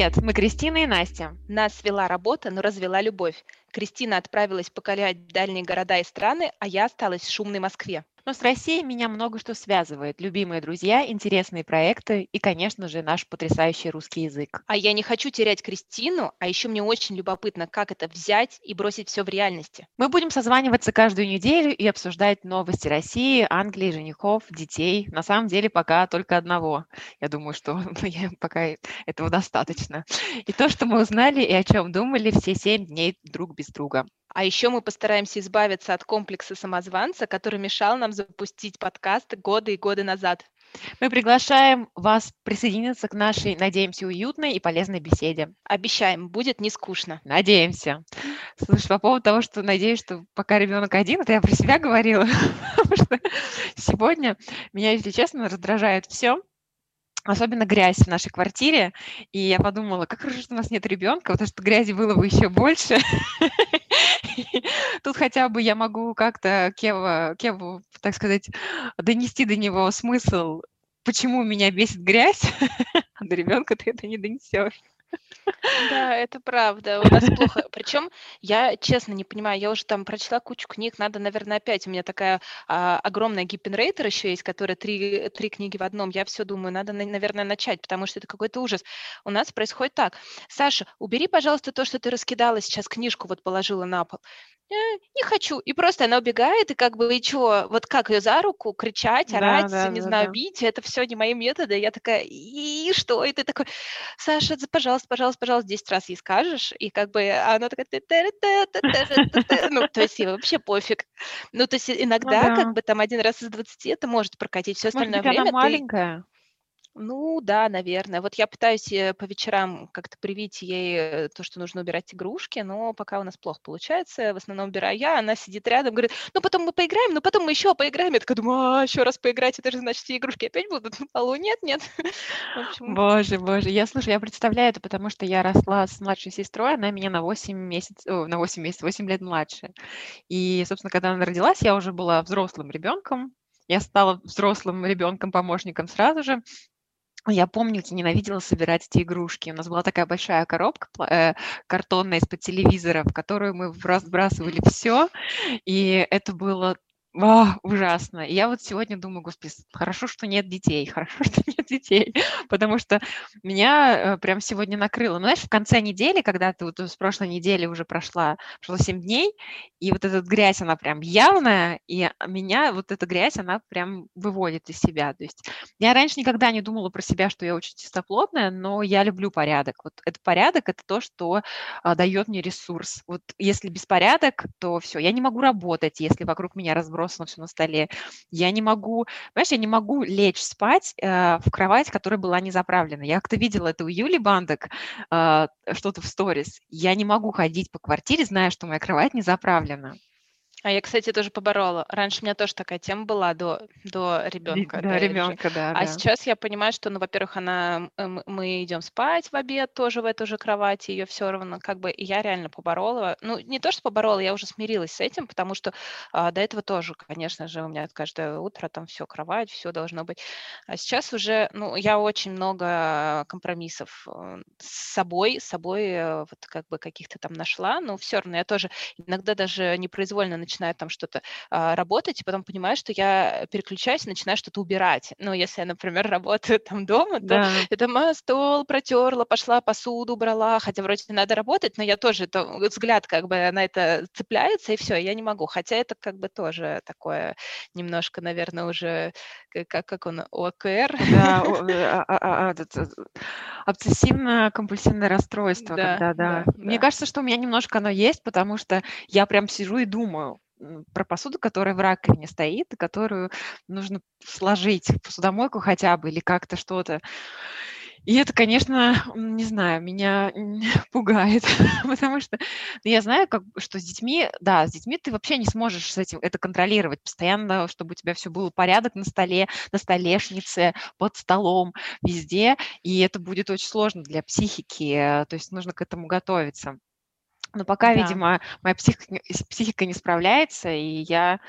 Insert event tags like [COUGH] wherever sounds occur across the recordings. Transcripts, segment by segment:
Привет, мы Кристина и Настя. Нас свела работа, но развела любовь. Кристина отправилась покорять дальние города и страны, а я осталась в шумной Москве. Но с Россией меня много что связывает. Любимые друзья, интересные проекты и, конечно же, наш потрясающий русский язык. А я не хочу терять Кристину, а еще мне очень любопытно, как это взять и бросить все в реальности. Мы будем созваниваться каждую неделю и обсуждать новости России, Англии, женихов, детей. На самом деле пока только одного. Я думаю, что [LAUGHS] ну, пока этого достаточно. И то, что мы узнали и о чем думали все семь дней друг без друга. А еще мы постараемся избавиться от комплекса самозванца, который мешал нам запустить подкаст годы и годы назад. Мы приглашаем вас присоединиться к нашей, надеемся, уютной и полезной беседе. Обещаем, будет не скучно. Надеемся. Слушай, по поводу того, что надеюсь, что пока ребенок один, это я про себя говорила, [LAUGHS] потому что сегодня меня, если честно, раздражает все, особенно грязь в нашей квартире. И я подумала, как хорошо, что у нас нет ребенка, потому что грязи было бы еще больше. Тут хотя бы я могу как-то Кева, Кеву, так сказать, донести до него смысл, почему меня бесит грязь, [LAUGHS] а до ребенка ты это не донесешь. Да, это правда. У нас плохо. Причем я честно не понимаю, я уже там прочла кучу книг, надо, наверное, опять. У меня такая а, огромная гиппенрейтер еще есть, которая три, три книги в одном. Я все думаю, надо, наверное, начать, потому что это какой-то ужас. У нас происходит так. Саша, убери, пожалуйста, то, что ты раскидала сейчас, книжку вот положила на пол. «Э, не хочу. И просто она убегает, и как бы, и что, вот как ее за руку кричать, орать, да, не да, знаю, да. бить, это все не мои методы. Я такая, и что? И ты такой, Саша, пожалуйста, пожалуйста, пожалуйста, 10 раз ей скажешь, и как бы она такая, ну, то есть ей вообще пофиг. Ну, то есть ну иногда, как бы там один раз из 20 это может прокатить, все остальное время она маленькая. Ну да, наверное. Вот я пытаюсь э, по вечерам как-то привить ей э, то, что нужно убирать игрушки, но пока у нас плохо получается. В основном убираю я, она сидит рядом, говорит, ну потом мы поиграем, ну потом мы еще поиграем. Я такая думаю, а, еще раз поиграть, это же значит, все игрушки опять будут на полу. Нет, нет. [LAUGHS] Боже, боже. Я, слушай, я представляю это, потому что я росла с младшей сестрой, она меня на 8 месяцев, на 8 месяцев, 8 лет младше. И, собственно, когда она родилась, я уже была взрослым ребенком, я стала взрослым ребенком-помощником сразу же. Я помню, я ненавидела собирать эти игрушки. У нас была такая большая коробка э, картонная из-под телевизора, в которую мы разбрасывали все, и это было а, ужасно. Я вот сегодня думаю, господи, хорошо, что нет детей, хорошо, [LAUGHS] что нет детей, потому что меня э, прям сегодня накрыло. Ну, знаешь, в конце недели, когда ты вот с прошлой недели уже прошла, прошло 7 дней, и вот эта грязь, она прям явная, и меня вот эта грязь, она прям выводит из себя. То есть я раньше никогда не думала про себя, что я очень чистоплотная, но я люблю порядок. Вот этот порядок – это то, что а, дает мне ресурс. Вот если беспорядок, то все, я не могу работать, если вокруг меня разбросано разбросано все на столе. Я не могу, понимаешь, я не могу лечь спать э, в кровать, которая была не заправлена. Я как-то видела это у Юли Бандок, э, что-то в сторис. Я не могу ходить по квартире, зная, что моя кровать не заправлена. А я, кстати, тоже поборола. Раньше у меня тоже такая тема была до, до ребенка. Да, ребенка, да. А да. сейчас я понимаю, что, ну, во-первых, она, мы идем спать в обед тоже в эту же кровать, ее все равно, как бы, и я реально поборола. Ну, не то, что поборола, я уже смирилась с этим, потому что а, до этого тоже, конечно же, у меня каждое утро там все кровать, все должно быть. А сейчас уже, ну, я очень много компромиссов э, с собой, с собой э, вот как бы каких-то там нашла, но все равно я тоже иногда даже непроизвольно начинаю там что-то а, работать, и потом понимаю, что я переключаюсь и начинаю что-то убирать. Ну, если я, например, [LAUGHS] работаю там дома, то да. я там а, стол протерла, пошла посуду убрала, хотя вроде надо работать, но я тоже, это, взгляд как бы на это цепляется, и все, я не могу. Хотя это как бы тоже такое немножко, наверное, уже, как, как он, ОКР. Да, э, [LAUGHS] а, обсессивно-компульсивное расстройство. Да, когда, да. да. Мне да. кажется, что у меня немножко оно есть, потому что я прям сижу и думаю, про посуду, которая в раковине стоит, которую нужно сложить в посудомойку хотя бы или как-то что-то. И это, конечно, не знаю, меня [LAUGHS] пугает, [LAUGHS] потому что ну, я знаю, как, что с детьми, да, с детьми ты вообще не сможешь с этим это контролировать постоянно, чтобы у тебя все было порядок на столе, на столешнице, под столом, везде, и это будет очень сложно для психики, то есть нужно к этому готовиться. Но пока, да. видимо, моя психика, психика не справляется, и я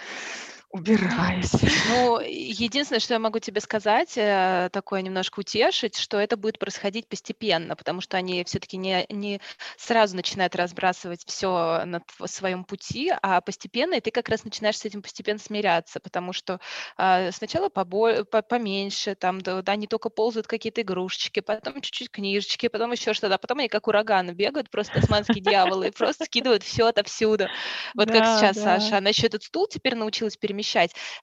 Убираюсь. Ну, единственное, что я могу тебе сказать, э, такое немножко утешить, что это будет происходить постепенно, потому что они все-таки не, не сразу начинают разбрасывать все на своем пути, а постепенно, и ты как раз начинаешь с этим постепенно смиряться, потому что а, сначала побо- по- поменьше, там, да, да, они только ползают какие-то игрушечки, потом чуть-чуть книжечки, потом еще что-то, а потом они как ураганы бегают, просто османские дьяволы, и просто скидывают все отовсюду. Вот как сейчас Саша, она еще этот стул теперь научилась перемещать,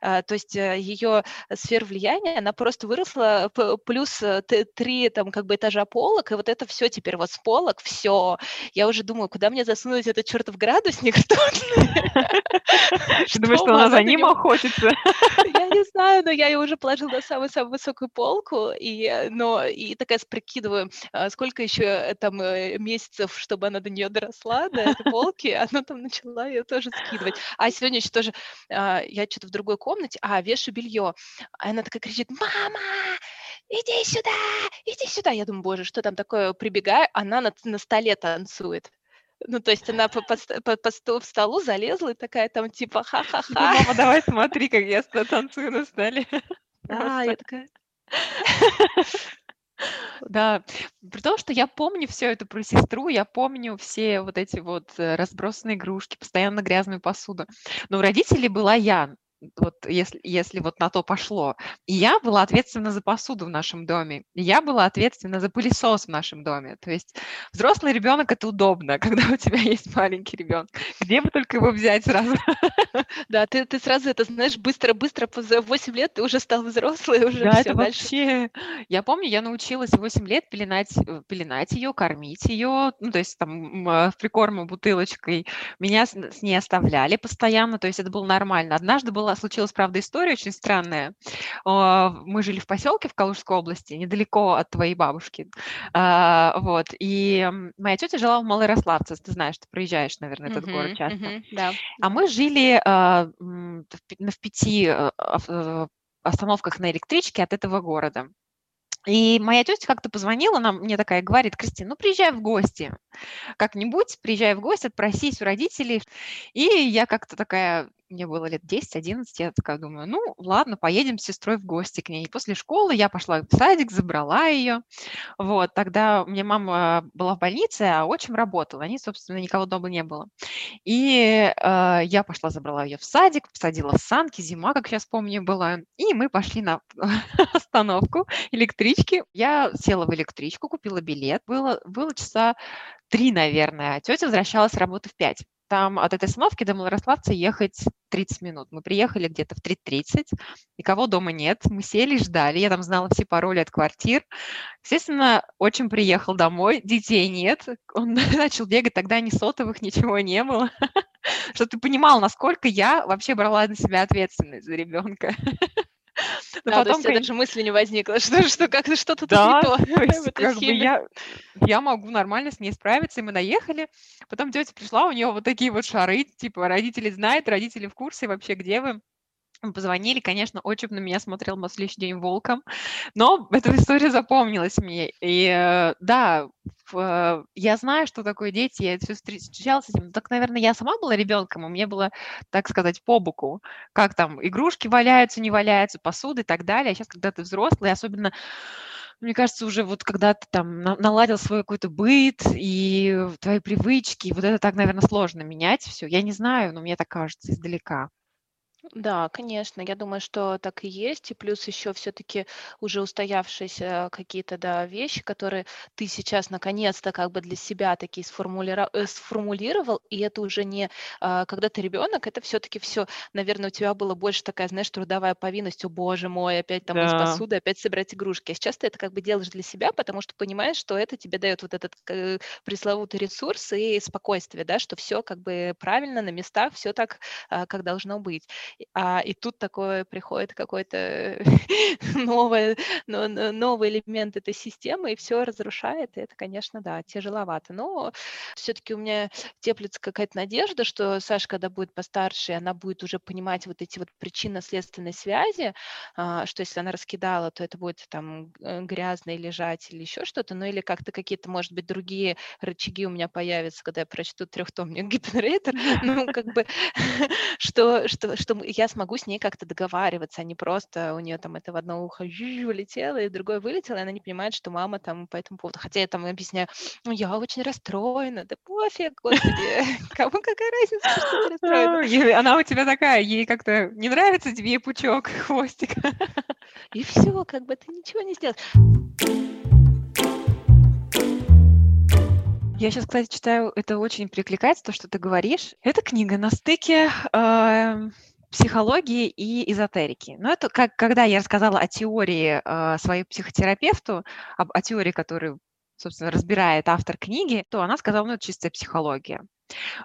а, то есть э, ее сфера влияния, она просто выросла плюс э, три там как бы этажа полок, и вот это все теперь вот с полок, все. Я уже думаю, куда мне засунуть этот чертов градусник? [LAUGHS] Ты думаешь, что она за ним охотится? Я не знаю, но я ее уже положила на самую-самую высокую полку, и, э, но, и такая прикидываю, а сколько еще там месяцев, чтобы она до нее доросла, до этой [LAUGHS] полки, она там начала ее тоже скидывать. А сегодня еще тоже, а, что-то в другой комнате, а, вешаю белье. А она такая кричит, мама, иди сюда, иди сюда. Я думаю, боже, что там такое? Прибегаю, она на, на столе танцует. Ну, то есть она по, по, по, по столу залезла и такая там типа ха-ха-ха. Мама, давай смотри, как я танцую на столе. Да, я такая... [LAUGHS] Да, при том, что я помню все это про сестру, я помню все вот эти вот э, разбросанные игрушки, постоянно грязную посуду. Но у родителей была я вот если, если вот на то пошло. И я была ответственна за посуду в нашем доме. И я была ответственна за пылесос в нашем доме. То есть взрослый ребенок это удобно, [LAUGHS] когда у тебя есть маленький ребенок. Где бы только его взять сразу? [LAUGHS] Да, ты, ты сразу это знаешь, быстро-быстро, за 8 лет ты уже стал взрослый, уже да, это дальше. вообще... [LAUGHS] Я помню, я научилась в 8 лет пеленать, э, пеленать ее, кормить ее, ну, то есть там в прикорма бутылочкой. Меня с, с ней оставляли постоянно, то есть это было нормально. Однажды было была, случилась, правда, история очень странная. А, мы жили в поселке в Калужской области, недалеко от твоей бабушки. А, вот. И моя тетя жила в Малорославце. Ты знаешь, ты проезжаешь, наверное, этот uh-huh, город часто. Uh-huh, да. А мы жили а, в пяти остановках на электричке от этого города. И моя тетя как-то позвонила нам, мне такая говорит, Кристина, ну приезжай в гости как-нибудь, приезжай в гости, отпросись у родителей. И я как-то такая, мне было лет 10-11, я такая думаю, ну, ладно, поедем с сестрой в гости к ней. И после школы я пошла в садик, забрала ее. Вот, тогда у меня мама была в больнице, а отчим работал. Они, собственно, никого дома не было. И э, я пошла, забрала ее в садик, посадила в санки, зима, как сейчас помню, была. И мы пошли на [LAUGHS] остановку электрички. Я села в электричку, купила билет. Было, было часа три, наверное. А тетя возвращалась с работы в пять. Там от этой остановки до Малорославца ехать 30 минут. Мы приехали где-то в 3.30, никого дома нет. Мы сели, ждали. Я там знала все пароли от квартир. Естественно, очень приехал домой, детей нет. Он [LAUGHS] начал бегать, тогда ни сотовых, ничего не было. [LAUGHS] Что ты понимал, насколько я вообще брала на себя ответственность за ребенка. [LAUGHS] Но [LAUGHS] да, потом, то есть даже мысли не возникло, [LAUGHS] что, что как-то что-то да, не то. [LAUGHS] то есть, как бы я, я могу нормально с ней справиться, и мы наехали. Потом тетя пришла, у нее вот такие вот шары, типа родители знают, родители в курсе вообще, где вы. Позвонили, конечно, отчим на меня смотрел на следующий день волком, но эта история запомнилась мне. И э, да, э, я знаю, что такое дети, я все встречалась с этим. Так, наверное, я сама была ребенком, и мне было, так сказать, по боку, как там игрушки валяются, не валяются, посуды и так далее. А сейчас, когда ты взрослый, особенно мне кажется, уже вот когда ты там наладил свой какой-то быт и твои привычки, вот это так, наверное, сложно менять все. Я не знаю, но мне так кажется издалека. Да, конечно, я думаю, что так и есть. И плюс еще все-таки уже устоявшиеся какие-то да, вещи, которые ты сейчас наконец-то как бы для себя такие сформулира- э, сформулировал, и это уже не а, когда ты ребенок, это все-таки все, наверное, у тебя было больше такая, знаешь, трудовая повинность, о боже мой, опять там из посуды, опять собирать игрушки. А сейчас ты это как бы делаешь для себя, потому что понимаешь, что это тебе дает вот этот э, пресловутый ресурс и спокойствие, да, что все как бы правильно на местах, все так, а, как должно быть а, и тут такое приходит какой-то [LAUGHS] новый, новый элемент этой системы, и все разрушает, и это, конечно, да, тяжеловато. Но все-таки у меня теплится какая-то надежда, что Саша, когда будет постарше, она будет уже понимать вот эти вот причинно-следственные связи, а, что если она раскидала, то это будет там э, грязно лежать или еще что-то, ну или как-то какие-то, может быть, другие рычаги у меня появятся, когда я прочту трехтомник [LAUGHS] Гиппенрейтер, [LAUGHS] ну как бы, что, что, что я смогу с ней как-то договариваться, а не просто у нее там это в одно ухо вылетело, и другое вылетело, и она не понимает, что мама там по этому поводу. Хотя я там объясняю, ну, я очень расстроена, да пофиг, господи, [LAUGHS] кому какая разница, что ты расстроена. Она у тебя такая, ей как-то не нравится тебе пучок, [LAUGHS] хвостик. И все, как бы ты ничего не сделаешь. Я сейчас, кстати, читаю, это очень прикликается, то, что ты говоришь. Это книга на стыке э, психологии и эзотерики. Но это как, когда я рассказала о теории э, своей психотерапевту, об, о теории, которую, собственно, разбирает автор книги, то она сказала, ну, это чистая психология.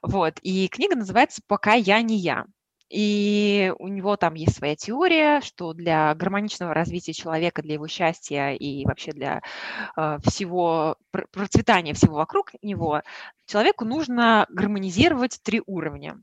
Вот, и книга называется «Пока я не я». И у него там есть своя теория, что для гармоничного развития человека, для его счастья и вообще для э, всего процветания всего вокруг него, человеку нужно гармонизировать три уровня.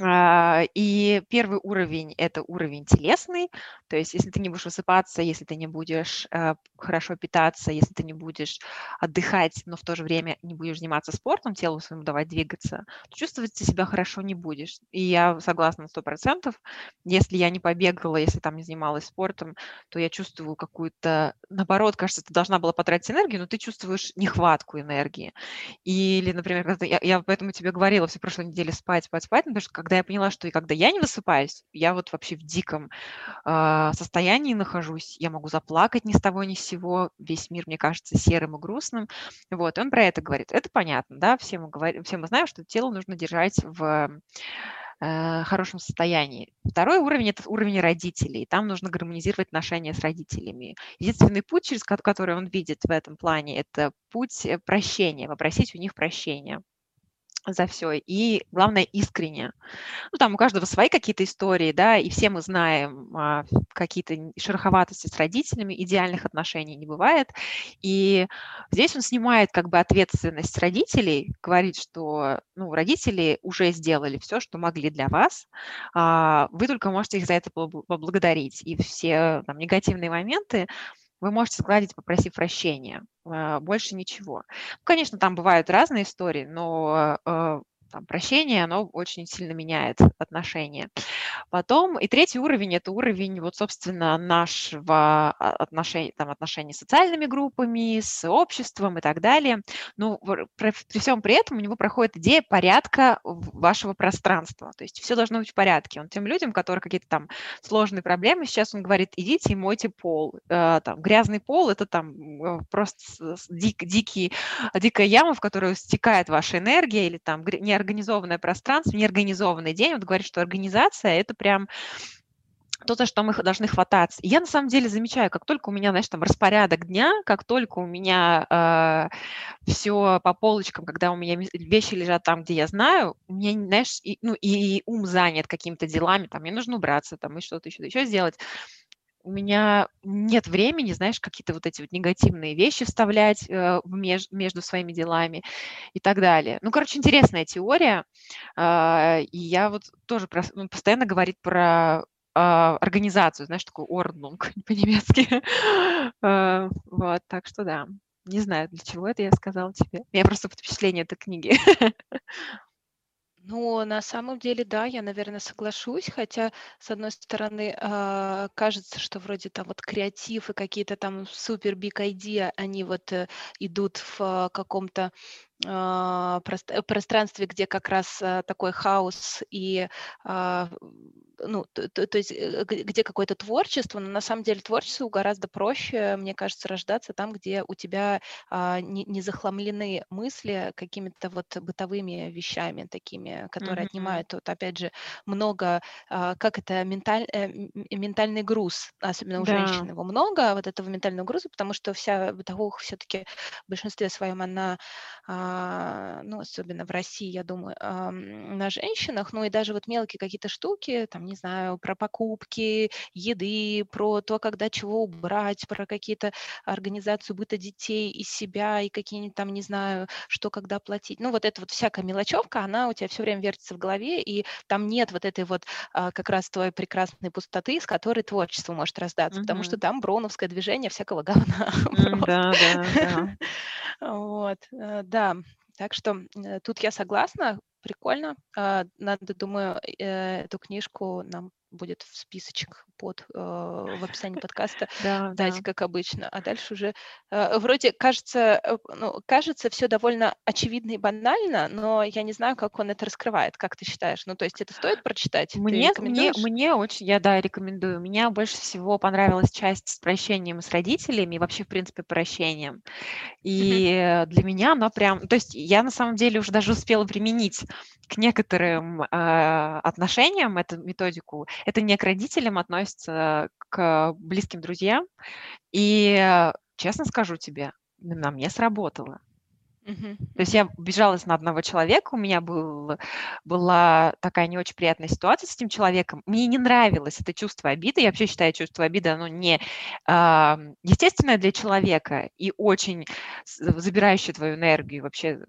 А, и первый уровень – это уровень телесный, то есть если ты не будешь высыпаться, если ты не будешь э, хорошо питаться, если ты не будешь отдыхать, но в то же время не будешь заниматься спортом, телу своему давать двигаться, то чувствовать ты себя хорошо не будешь. И я согласна на сто процентов. Если я не побегала, если там не занималась спортом, то я чувствую какую-то, наоборот, кажется, ты должна была потратить энергию, но ты чувствуешь нехватку энергии. Или, например, я, я поэтому тебе говорила все прошлой неделе спать, спать, спать, потому что когда я поняла, что и когда я не высыпаюсь, я вот вообще в диком э, состоянии нахожусь, я могу заплакать ни с того ни с сего, весь мир мне кажется серым и грустным. Вот, и он про это говорит. Это понятно, да, все мы, говорим, все мы знаем, что тело нужно держать в э, хорошем состоянии. Второй уровень – это уровень родителей. Там нужно гармонизировать отношения с родителями. Единственный путь, через который он видит в этом плане, это путь э, прощения, попросить у них прощения за все. И главное, искренне. Ну, там у каждого свои какие-то истории, да, и все мы знаем а, какие-то шероховатости с родителями, идеальных отношений не бывает. И здесь он снимает как бы ответственность родителей, говорит, что, ну, родители уже сделали все, что могли для вас, а, вы только можете их за это поблагодарить. И все там негативные моменты вы можете сгладить, попросив прощения. А, больше ничего. Ну, конечно, там бывают разные истории, но э, там, прощение, оно очень сильно меняет отношения. Потом, и третий уровень – это уровень, вот, собственно, нашего отношения, там, отношений с социальными группами, с обществом и так далее. Ну, при всем при этом у него проходит идея порядка вашего пространства. То есть все должно быть в порядке. Он тем людям, которые какие-то там сложные проблемы, сейчас он говорит, идите и мойте пол. Э, там, грязный пол – это там э, просто дик, дикий, дикая яма, в которую стекает ваша энергия, или там не неорганизованное пространство, неорганизованный день. Вот говорит, что организация – это прям то, за что мы должны хвататься. Я на самом деле замечаю, как только у меня, знаешь, там распорядок дня, как только у меня э, все по полочкам, когда у меня вещи лежат там, где я знаю, у меня, знаешь, и, ну, и ум занят какими-то делами, там, мне нужно убраться, там, и что-то еще, еще сделать у меня нет времени, знаешь, какие-то вот эти вот негативные вещи вставлять э, меж, между своими делами и так далее. Ну, короче, интересная теория. Э, и я вот тоже про, ну, постоянно говорит про э, организацию, знаешь, такую орднунг [LAUGHS] по-немецки. э, вот, так что да. Не знаю, для чего это я сказала тебе. Я просто под впечатление этой книги. [LAUGHS] Ну, на самом деле, да, я, наверное, соглашусь, хотя, с одной стороны, а, кажется, что вроде там вот креатив и какие-то там супер big idea, они вот э, идут в а, каком-то пространстве, где как раз а, такой хаос и а, ну, то, то, то есть э, где какое-то творчество, но на самом деле творчеству гораздо проще, мне кажется, рождаться там, где у тебя а, не, не захламлены мысли какими-то вот бытовыми вещами такими, которые mm-hmm. отнимают вот опять же много, а, как это менталь, э, ментальный груз, особенно у да. женщин его много вот этого ментального груза, потому что вся бытовуха все-таки в большинстве своем она а, а, ну, особенно в России, я думаю, на женщинах, ну и даже вот мелкие какие-то штуки, там, не знаю, про покупки, еды, про то, когда чего убрать, про какие-то организацию быта детей из себя и какие-нибудь там, не знаю, что когда платить. Ну, вот эта вот всякая мелочевка, она у тебя все время вертится в голове, и там нет вот этой вот а, как раз твоей прекрасной пустоты, с которой творчество может раздаться, mm-hmm. потому что там броуновское движение всякого [LAUGHS] говна. Mm, да, да, да. Вот, э, да. Так что э, тут я согласна. прикольно. А, надо, думаю, э, эту книжку нам будет в списочек под э, в описании подкаста [LAUGHS] Да, дать, да. как обычно. А дальше уже э, вроде кажется, э, ну, кажется все довольно очевидно и банально, но я не знаю, как он это раскрывает. Как ты считаешь? Ну, то есть это стоит прочитать? Мне, мне, мне очень, я да, рекомендую. Меня больше всего понравилась часть с прощением с родителями, и вообще, в принципе, прощением. И для меня оно прям, то есть я на самом деле уже даже успела применить к некоторым э, отношениям эту методику. Это не к родителям относится, к близким друзьям. И э, честно скажу тебе, на мне сработало. Мгм. То есть я обижалась на одного человека, у меня был, была такая не очень приятная ситуация с этим человеком. Мне не нравилось это чувство обиды. Я вообще считаю чувство обиды, оно не а, естественное для человека и очень забирающее твою энергию вообще.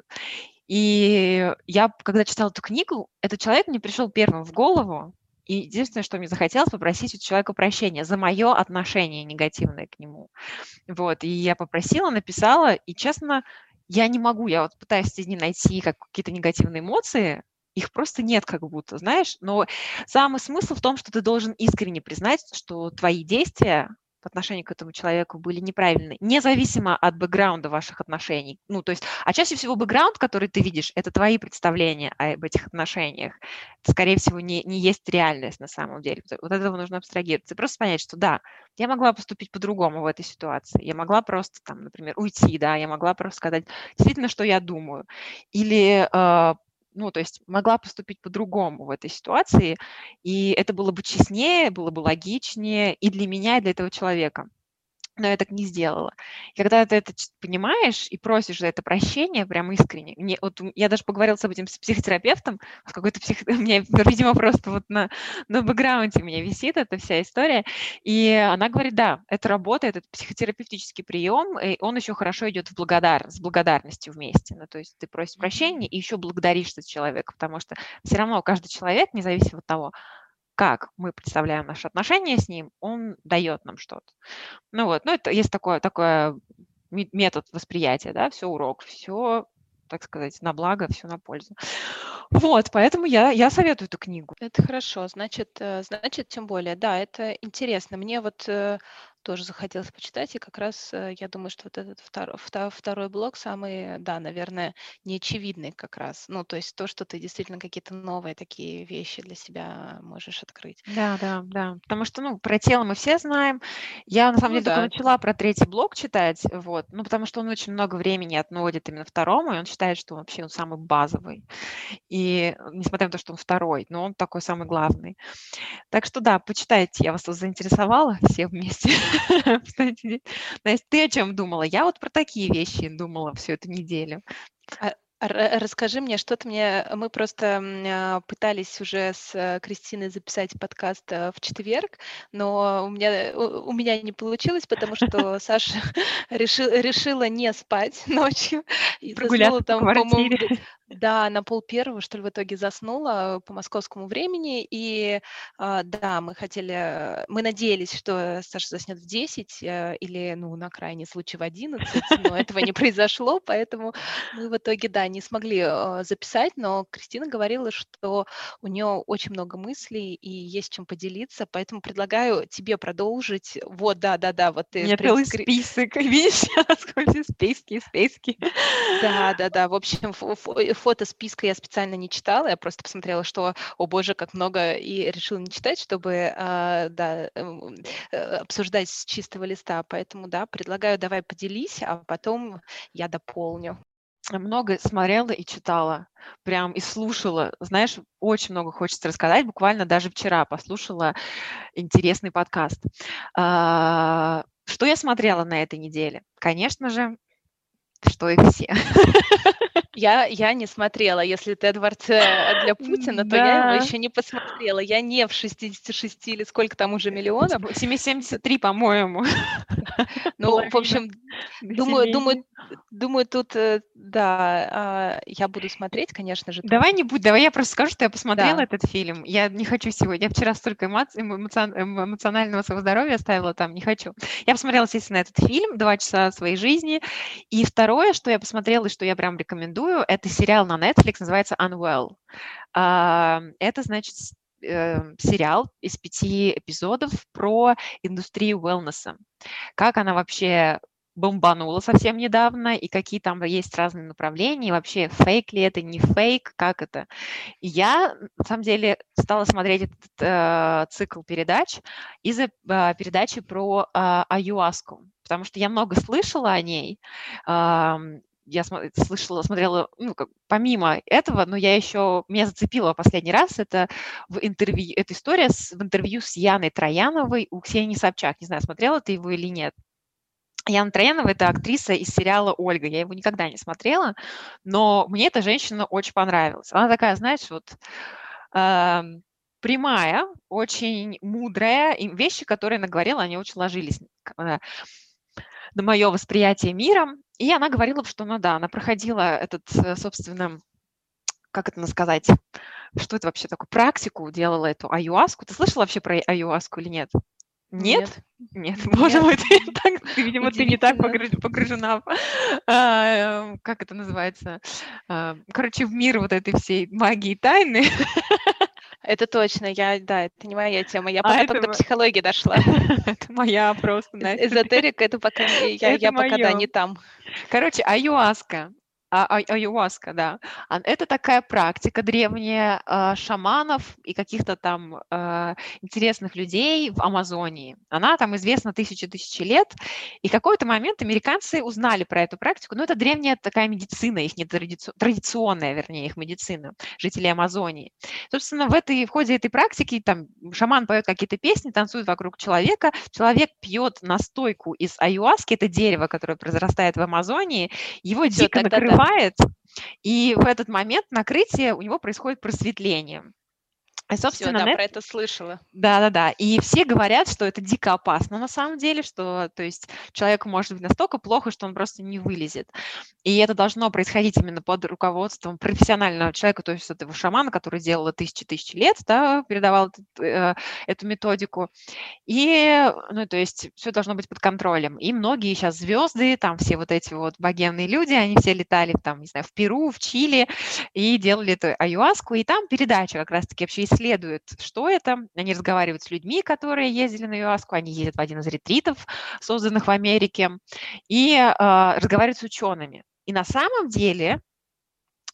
И я, когда читала эту книгу, этот человек мне пришел первым в голову, и единственное, что мне захотелось, попросить у человека прощения за мое отношение негативное к нему. Вот, и я попросила, написала, и, честно, я не могу, я вот пытаюсь среди найти как какие-то негативные эмоции, их просто нет как будто, знаешь, но самый смысл в том, что ты должен искренне признать, что твои действия по отношению к этому человеку были неправильны, независимо от бэкграунда ваших отношений. Ну, то есть, а чаще всего бэкграунд, который ты видишь, это твои представления об этих отношениях. Это, скорее всего, не, не есть реальность на самом деле. Вот от этого нужно абстрагироваться. Просто понять, что да, я могла поступить по-другому в этой ситуации. Я могла просто, там, например, уйти, да, я могла просто сказать действительно, что я думаю. Или э, ну, то есть могла поступить по-другому в этой ситуации, и это было бы честнее, было бы логичнее и для меня, и для этого человека но я так не сделала. И когда ты это понимаешь и просишь за это прощение прям искренне, мне, вот я даже поговорила с этим с психотерапевтом, с какой-то псих... [LAUGHS] у меня, видимо, просто вот на, на бэкграунде у меня висит эта вся история, и она говорит, да, это работает, это психотерапевтический прием, и он еще хорошо идет в благодар... с благодарностью вместе, ну, то есть ты просишь прощения и еще благодаришь этот человека, потому что все равно каждый человек, независимо от того, как мы представляем наши отношения с ним, он дает нам что-то. Ну вот, ну это есть такое, такое метод восприятия, да, все урок, все, так сказать, на благо, все на пользу. Вот, поэтому я, я советую эту книгу. Это хорошо, значит, э, значит, тем более, да, это интересно. Мне вот э, тоже захотелось почитать, и как раз э, я думаю, что вот этот второй, второй блок самый, да, наверное, неочевидный как раз. Ну, то есть то, что ты действительно какие-то новые такие вещи для себя можешь открыть. Да, да, да. Потому что, ну, про тело мы все знаем. Я, на самом Ну деле, только да. начала про третий блок читать, вот, ну, потому что он очень много времени отводит именно второму, и он считает, что вообще он самый базовый. И несмотря на то, что он второй, но он такой самый главный. Так что да, почитайте, я вас тут заинтересовала все вместе. [LAUGHS] [LAUGHS] Настя, ты о чем думала? Я вот про такие вещи думала всю эту неделю. А, Расскажи мне, что ты мне... Мы просто а, пытались уже с э, Кристиной записать подкаст э, в четверг, но у меня, у, меня не получилось, потому что [LAUGHS] Саша [LAUGHS] решил, решила не спать [LAUGHS] ночью и Прогуляться там, по-моему, да, на пол первого, что ли, в итоге заснула по московскому времени. И а, да, мы хотели, мы надеялись, что Саша заснет в 10 э, или, ну, на крайний случай в 11, но этого не произошло, поэтому мы в итоге, да, не смогли э, записать, но Кристина говорила, что у нее очень много мыслей и есть чем поделиться, поэтому предлагаю тебе продолжить. Вот, да, да, да, вот ты принципе, целый Кри- список, [LAUGHS] видишь, сколько списки, списки. Да, да, да. В общем, фо- фо- фото списка я специально не читала, я просто посмотрела, что, о боже, как много, и решила не читать, чтобы, а, да, эм, э, обсуждать с чистого листа. Поэтому, да, предлагаю, давай поделись, а потом я дополню. Много смотрела и читала, прям и слушала. Знаешь, очень много хочется рассказать. Буквально даже вчера послушала интересный подкаст. А, Что я смотрела на этой неделе? Конечно же, что и все. [LAUGHS] Я, я не смотрела. Если ты о дворце для Путина, то я его еще не посмотрела. Я не в 66 или сколько там уже миллионов. 773, по-моему. [LAUGHS] Ну, в общем, думаю, думаю, Думаю, тут, э, да, а, я буду смотреть, конечно же. Давай не будь, давай я просто скажу, что я посмотрела этот фильм. Я не хочу сегодня, я вчера столько эмоционального своего здоровья оставила там, не хочу. Я посмотрела, естественно, этот фильм «Два часа своей жизни». И второе, что я посмотрела и что я прям рекомендую, это сериал на Netflix, называется «Unwell». А, это, значит, э, сериал из пяти эпизодов про индустрию wellness. Как она вообще бомбанула совсем недавно, и какие там есть разные направления, и вообще фейк ли это, не фейк, как это. И я, на самом деле, стала смотреть этот э, цикл передач из-за э, передачи про э, аюаску, потому что я много слышала о ней, э, я слышала, смотрела, ну, как, помимо этого, но я еще, меня зацепила последний раз, это в интервью, эта история с, в интервью с Яной Трояновой у Ксении Собчак. Не знаю, смотрела ты его или нет. Яна Троянова – это актриса из сериала «Ольга». Я его никогда не смотрела, но мне эта женщина очень понравилась. Она такая, знаешь, вот э, прямая, очень мудрая, и вещи, которые она говорила, они очень ложились на, мое восприятие мира. И она говорила, что, ну да, она проходила этот, э, собственно, как это сказать, что это вообще такое, практику, делала эту аюаску. Ты слышала вообще про аюаску или нет? Нет? Нет, [LAUGHS] боже мой, ты, так, ты, видимо, ты не так погружена, а, как это называется, а, короче, в мир вот этой всей магии тайны. [LAUGHS] Это точно, я, да, это не моя тема, я а пока только до психологии дошла. [LAUGHS] Это моя просто. Эзотерика, это пока, я пока, да, не там. Короче, аюаска, а, а, аюаска, да. А, это такая практика древняя а, шаманов и каких-то там а, интересных людей в Амазонии. Она там известна тысячи-тысячи лет. И в какой-то момент американцы узнали про эту практику. Ну, это древняя такая медицина, их не традиционная, вернее, их медицина, жителей Амазонии. Собственно, в, этой, в ходе этой практики там шаман поет какие-то песни, танцует вокруг человека, человек пьет настойку из аюаски, это дерево, которое произрастает в Амазонии, его дико накрывает открывает, и в этот момент накрытие у него происходит просветление. И, собственно, Всё, да, про это слышала. Да-да-да. И все говорят, что это дико опасно на самом деле, что, то есть, человеку может быть настолько плохо, что он просто не вылезет. И это должно происходить именно под руководством профессионального человека, то есть этого шамана, который делал тысячи-тысячи лет, да, передавал этот, э, эту методику. И, ну, то есть, все должно быть под контролем. И многие сейчас звезды, там все вот эти вот богемные люди, они все летали, там, не знаю, в Перу, в Чили и делали эту аюаску, и там передача как раз-таки вообще исследуют, что это. Они разговаривают с людьми, которые ездили на Юаску, они ездят в один из ретритов, созданных в Америке, и э, разговаривают с учеными. И на самом деле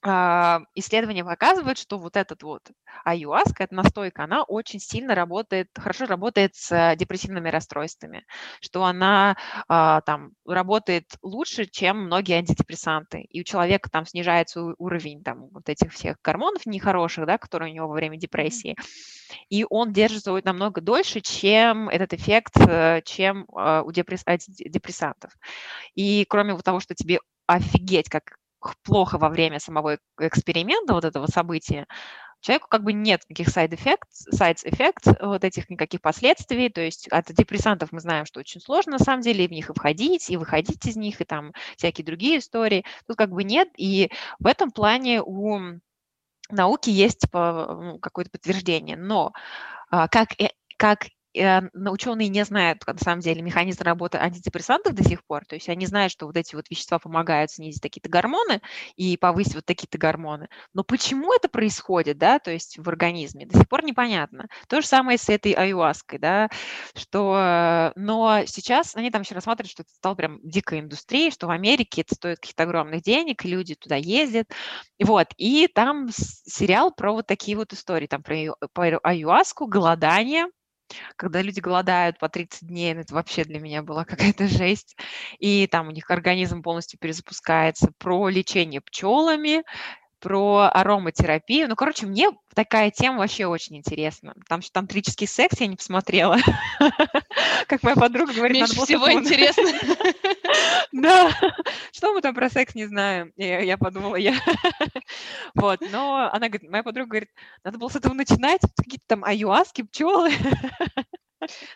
исследования показывают, что вот этот вот аюаска, эта настойка, она очень сильно работает, хорошо работает с депрессивными расстройствами, что она а, там работает лучше, чем многие антидепрессанты. И у человека там снижается уровень там вот этих всех гормонов нехороших, да, которые у него во время депрессии. И он держится намного дольше, чем этот эффект, э, чем а, у депресс... антидепрессантов. И кроме того, что тебе офигеть, как плохо во время самого эксперимента, вот этого события, человеку как бы нет никаких side-effects, side effects, вот этих никаких последствий, то есть от депрессантов мы знаем, что очень сложно на самом деле в них и входить, и выходить из них, и там всякие другие истории. Тут как бы нет, и в этом плане у науки есть типа, какое-то подтверждение, но а, как, как Э, ученые не знают, на самом деле, механизм работы антидепрессантов до сих пор. То есть они знают, что вот эти вот вещества помогают снизить такие-то гормоны и повысить вот такие-то гормоны. Но почему это происходит, да, то есть в организме, до сих пор непонятно. То же самое с этой аюаской, да, что... Но сейчас они там еще рассматривают, что это стало прям дикой индустрией, что в Америке это стоит каких-то огромных денег, люди туда ездят. Вот, и там сериал про вот такие вот истории, там про, про аюаску, голодание, когда люди голодают по 30 дней, ну, это вообще для меня была [LAUGHS] какая-то жесть. И там у них организм полностью перезапускается. Про лечение пчелами, про ароматерапию. Ну, короче, мне такая тема вообще очень интересна. Там еще тантрический секс я не посмотрела. [LAUGHS] Как моя подруга говорит, Меньше всего интересно. [LAUGHS] Да. Что мы там про секс не знаем? Я подумала, я... [LAUGHS] Вот, но она говорит, моя подруга говорит, надо было с этого начинать, какие-то там аюаски, пчелы.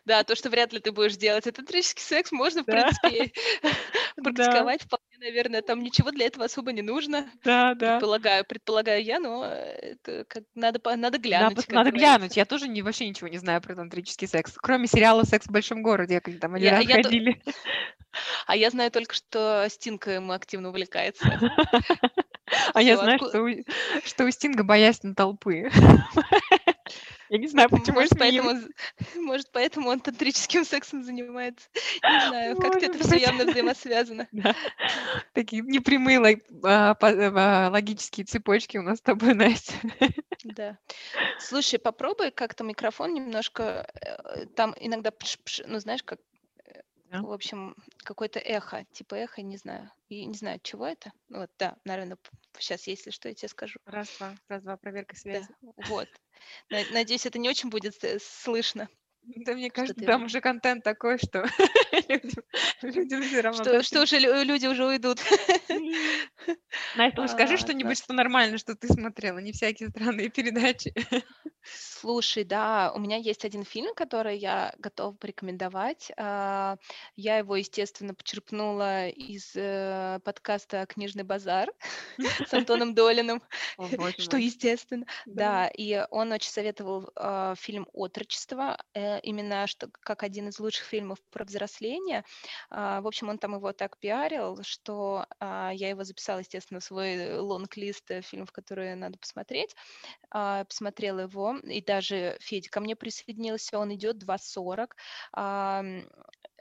Да, то, что вряд ли ты будешь делать. Это тантрический секс можно, в принципе, [LAUGHS] практиковать вполне наверное, там ничего для этого особо не нужно. Да, да. Предполагаю, предполагаю я, но это как надо, надо глянуть. Надо глянуть. Я тоже не, вообще ничего не знаю про тантрический секс, кроме сериала «Секс в большом городе», когда там один я, ходили. [LAUGHS] А я знаю только, что Стинг ему активно увлекается. [LAUGHS] А я знаю, что у Стинга боязнь толпы. [LAUGHS] Я не знаю, почему может, поэтому, [LAUGHS] может, поэтому он тантрическим сексом занимается. Не знаю, как-то это все явно взаимосвязано. [LAUGHS] Такие непрямые а, а, логические цепочки у нас с тобой, Настя. Да. Слушай, попробуй как-то микрофон немножко, э, там иногда, ну знаешь, как да. В общем, какое-то эхо, типа эхо, не знаю. И не знаю, чего это. Вот, да, наверное, сейчас, если что, я тебе скажу. Раз-два, раз-два, проверка связи. Да, вот. Надеюсь, это не очень будет слышно. Да, мне кажется, там уже контент такой, что [LAUGHS] людям все равно. Что, что уже люди уже уйдут. [LAUGHS] Настя, скажи что-нибудь, что нормально, что ты смотрела, не всякие странные передачи. Слушай, да, у меня есть один фильм, который я готова порекомендовать. А, я его, естественно, почерпнула из э, подкаста «Книжный базар» [LAUGHS] с Антоном Долиным, что естественно. Да, и он очень советовал а, фильм «Отрочество», э, именно что как один из лучших фильмов про взросление. А, в общем, он там его так пиарил, что я его записала, естественно, в свой лонг-лист э, фильмов, которые надо посмотреть. Посмотрела его, и даже Федя ко мне присоединился, он идет 2.40.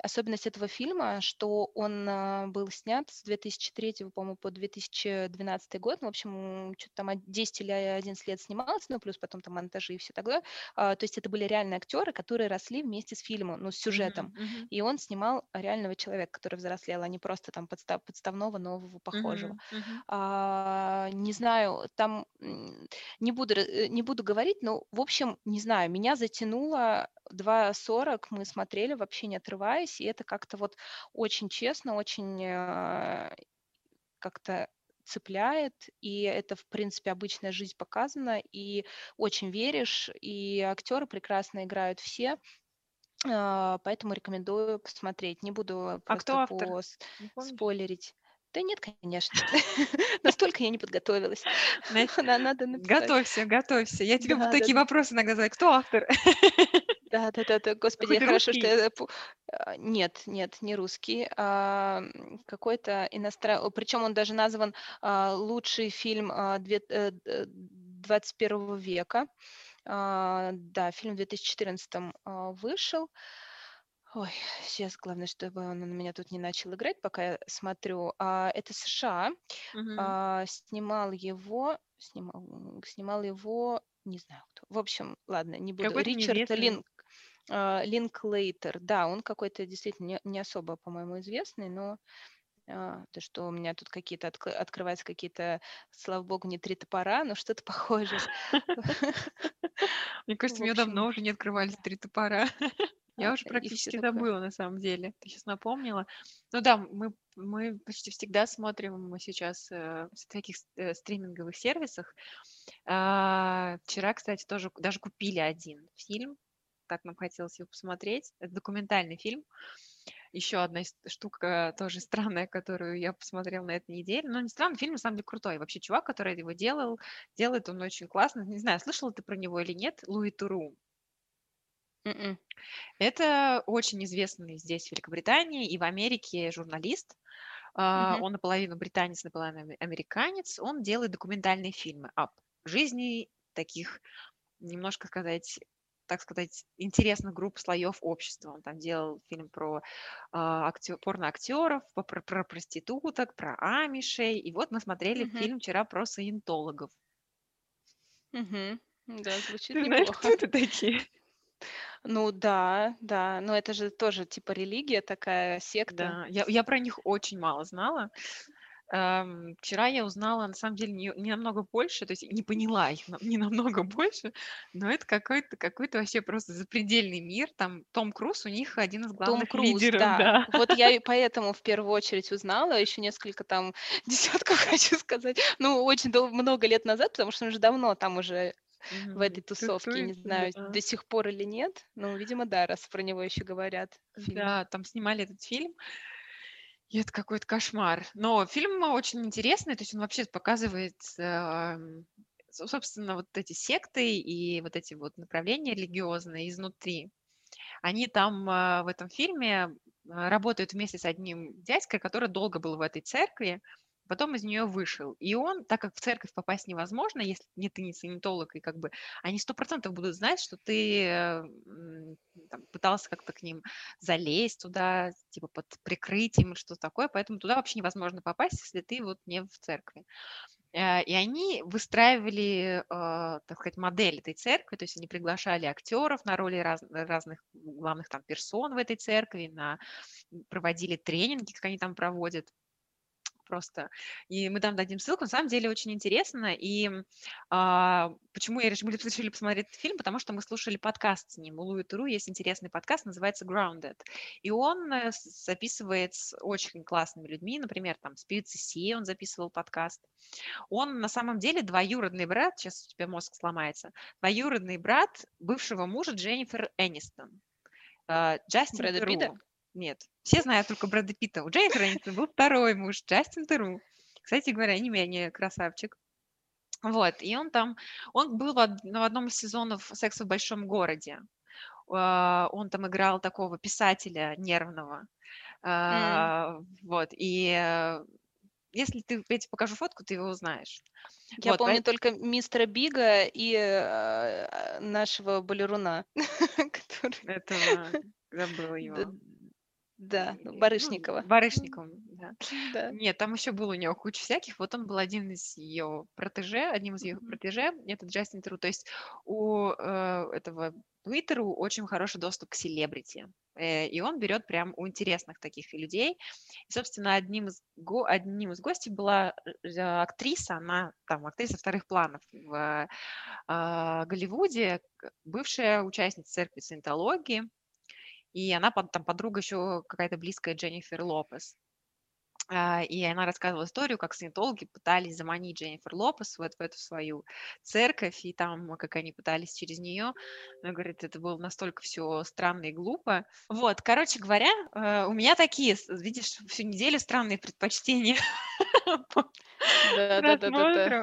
Особенность этого фильма, что он а, был снят с 2003, по-моему, по 2012 год. Ну, в общем, что-то там 10 или 11 лет снимался, ну, плюс потом там монтажи и все такое. А, то есть это были реальные актеры, которые росли вместе с фильмом, ну, с сюжетом. Uh-huh. И он снимал реального человека, который взрослел, а не просто там подстав, подставного нового похожего. Uh-huh, uh-huh. А, не знаю, там не буду, э, не буду говорить, но, в общем, не знаю, меня затянуло 2.40, мы смотрели вообще не отрываясь, и это как-то вот очень честно, очень э, как-то цепляет, и это, в принципе, обычная жизнь показана, и очень веришь, и актеры прекрасно играют все, а, поэтому рекомендую посмотреть. Не буду а кто автор? по спойлерить. Да нет, конечно. [LAUGHS] [LAUGHS] Настолько я не подготовилась. [LAUGHS] Надо Готовься, готовься. Я тебе такие вопросы иногда задаю. Кто автор? Да, да, да, да, господи, хорошо, что я... А, нет, нет, не русский, а какой-то иностранный, причем он даже назван а, лучший фильм 21 э, века. А, да, фильм в 2014 вышел. Ой, сейчас главное, чтобы он на меня тут не начал играть, пока я смотрю. А, это США. Мгм. А, снимал его, снимал, снимал его, не знаю кто. В общем, ладно, не буду. Какой-то Ричард. Лин, а, Линклейтер. Да, он какой-то действительно не, особо, по-моему, известный, но а, то, что у меня тут какие-то отк- открываются какие-то, слава богу, не три топора, но что-то похожее. Мне кажется, у меня давно уже не открывались три топора. Я А, уже практически забыла, на самом деле. Ты сейчас напомнила. Ну да, мы, мы почти всегда смотрим мы сейчас э, в таких э, стриминговых сервисах. А, вчера, кстати, тоже даже купили один фильм. Так нам хотелось его посмотреть. Это документальный фильм. Еще одна штука тоже [LAUGHS] странная, которую я посмотрела на этой неделе. Но не странный фильм, на самом деле крутой. Вообще чувак, который его делал, делает он очень классно. Не знаю, слышала ты про него или нет? Луи Туру. М-м. Это очень известный здесь, в Великобритании и в Америке журналист. Мгм. Он наполовину британец, наполовину американец. Он делает документальные фильмы о жизни таких, немножко сказать, так сказать, интересных групп слоев общества. Он там делал фильм про а, актё- порноактеров, по- про, про проституток, про амишей. И вот мы смотрели Мгм. фильм вчера про саентологов. Мгм. Да, звучит Ты знаешь, неплохо. кто это такие? Ну да, да, но это же тоже типа религия такая, секта. Да, я, я про них очень мало знала. Вчера я узнала, на самом деле, не, не намного больше, то есть не поняла их не намного [LAUGHS] больше, но это какой-то какой-то вообще просто запредельный мир. Там Том Круз у них один из Том главных Круз, лидеров, да. да. Вот я и [LAUGHS] поэтому в первую очередь узнала, еще несколько там [LAUGHS] десятков, хочу сказать, ну, очень дол- много лет назад, потому что он же давно там уже в этой тусовке, не знаю, да. до сих пор или нет, ну, видимо, да, раз про него еще говорят. Да, там снимали этот фильм. И это какой-то кошмар. Но фильм очень интересный, то есть он вообще показывает, эм, собственно, вот эти секты и вот эти вот направления религиозные изнутри. Они там а, в этом фильме а, работают вместе с одним дядькой, который долго был в этой церкви, потом из нее вышел. И он, так как в церковь попасть невозможно, если не ты не санитолог, и как бы они сто процентов будут знать, что ты э, пытался как-то к ним залезть туда, типа под прикрытием или что-то такое, поэтому туда вообще невозможно попасть, если ты вот не в церкви. Э, и они выстраивали, э, так сказать, модель этой церкви, то есть они приглашали актеров на роли раз, разных главных там персон в этой церкви, на, проводили тренинги, как они там проводят просто. И мы там дадим ссылку. На самом деле очень интересно. И а, почему я решила, [LAUGHS] мы решили посмотреть этот фильм? Потому что мы слушали подкаст с ним. У Луи Туру есть интересный подкаст, называется Grounded. И он э, записывает с очень классными людьми. Например, там с певицей Си он записывал подкаст. Он на самом деле двоюродный брат, сейчас у тебя мозг сломается, двоюродный брат бывшего мужа Дженнифер Энистон. А, Джастин Брэда Питта? Нет. Все знают только Брэда Питта. У Дженнифер Энистон был второй муж, Джастин Теру. Кстати говоря, не менее красавчик. Вот, и он там, он был в, одном из сезонов «Секса в большом городе». А, он там играл такого писателя нервного. Mm. Вот, и э, если ты, я тебе покажу фотку, ты его узнаешь. Я вот, помню поэтому... только мистера Бига и э, нашего балеруна. [LAUGHS] который... Этого забыла его. Да, ну, Барышникова. Ну, Барышникова, да. да. Нет, там еще был у него куча всяких. Вот он был один из ее протеже, одним из ее mm-hmm. протеже, это Джастин Тру. То есть у э, этого Твиттеру очень хороший доступ к селебрити. Э, и он берет прям у интересных таких людей. И, собственно, одним из, го, одним из гостей была э, актриса, она там актриса вторых планов в э, Голливуде, бывшая участница церкви саентологии, и она там подруга еще какая-то близкая Дженнифер Лопес. А, и она рассказывала историю, как саентологи пытались заманить Дженнифер Лопес вот в эту свою церковь, и там, как они пытались через нее. Она говорит, это было настолько все странно и глупо. Вот, короче говоря, э, у меня такие, видишь, всю неделю странные предпочтения. [LAUGHS] Да, да, да, да.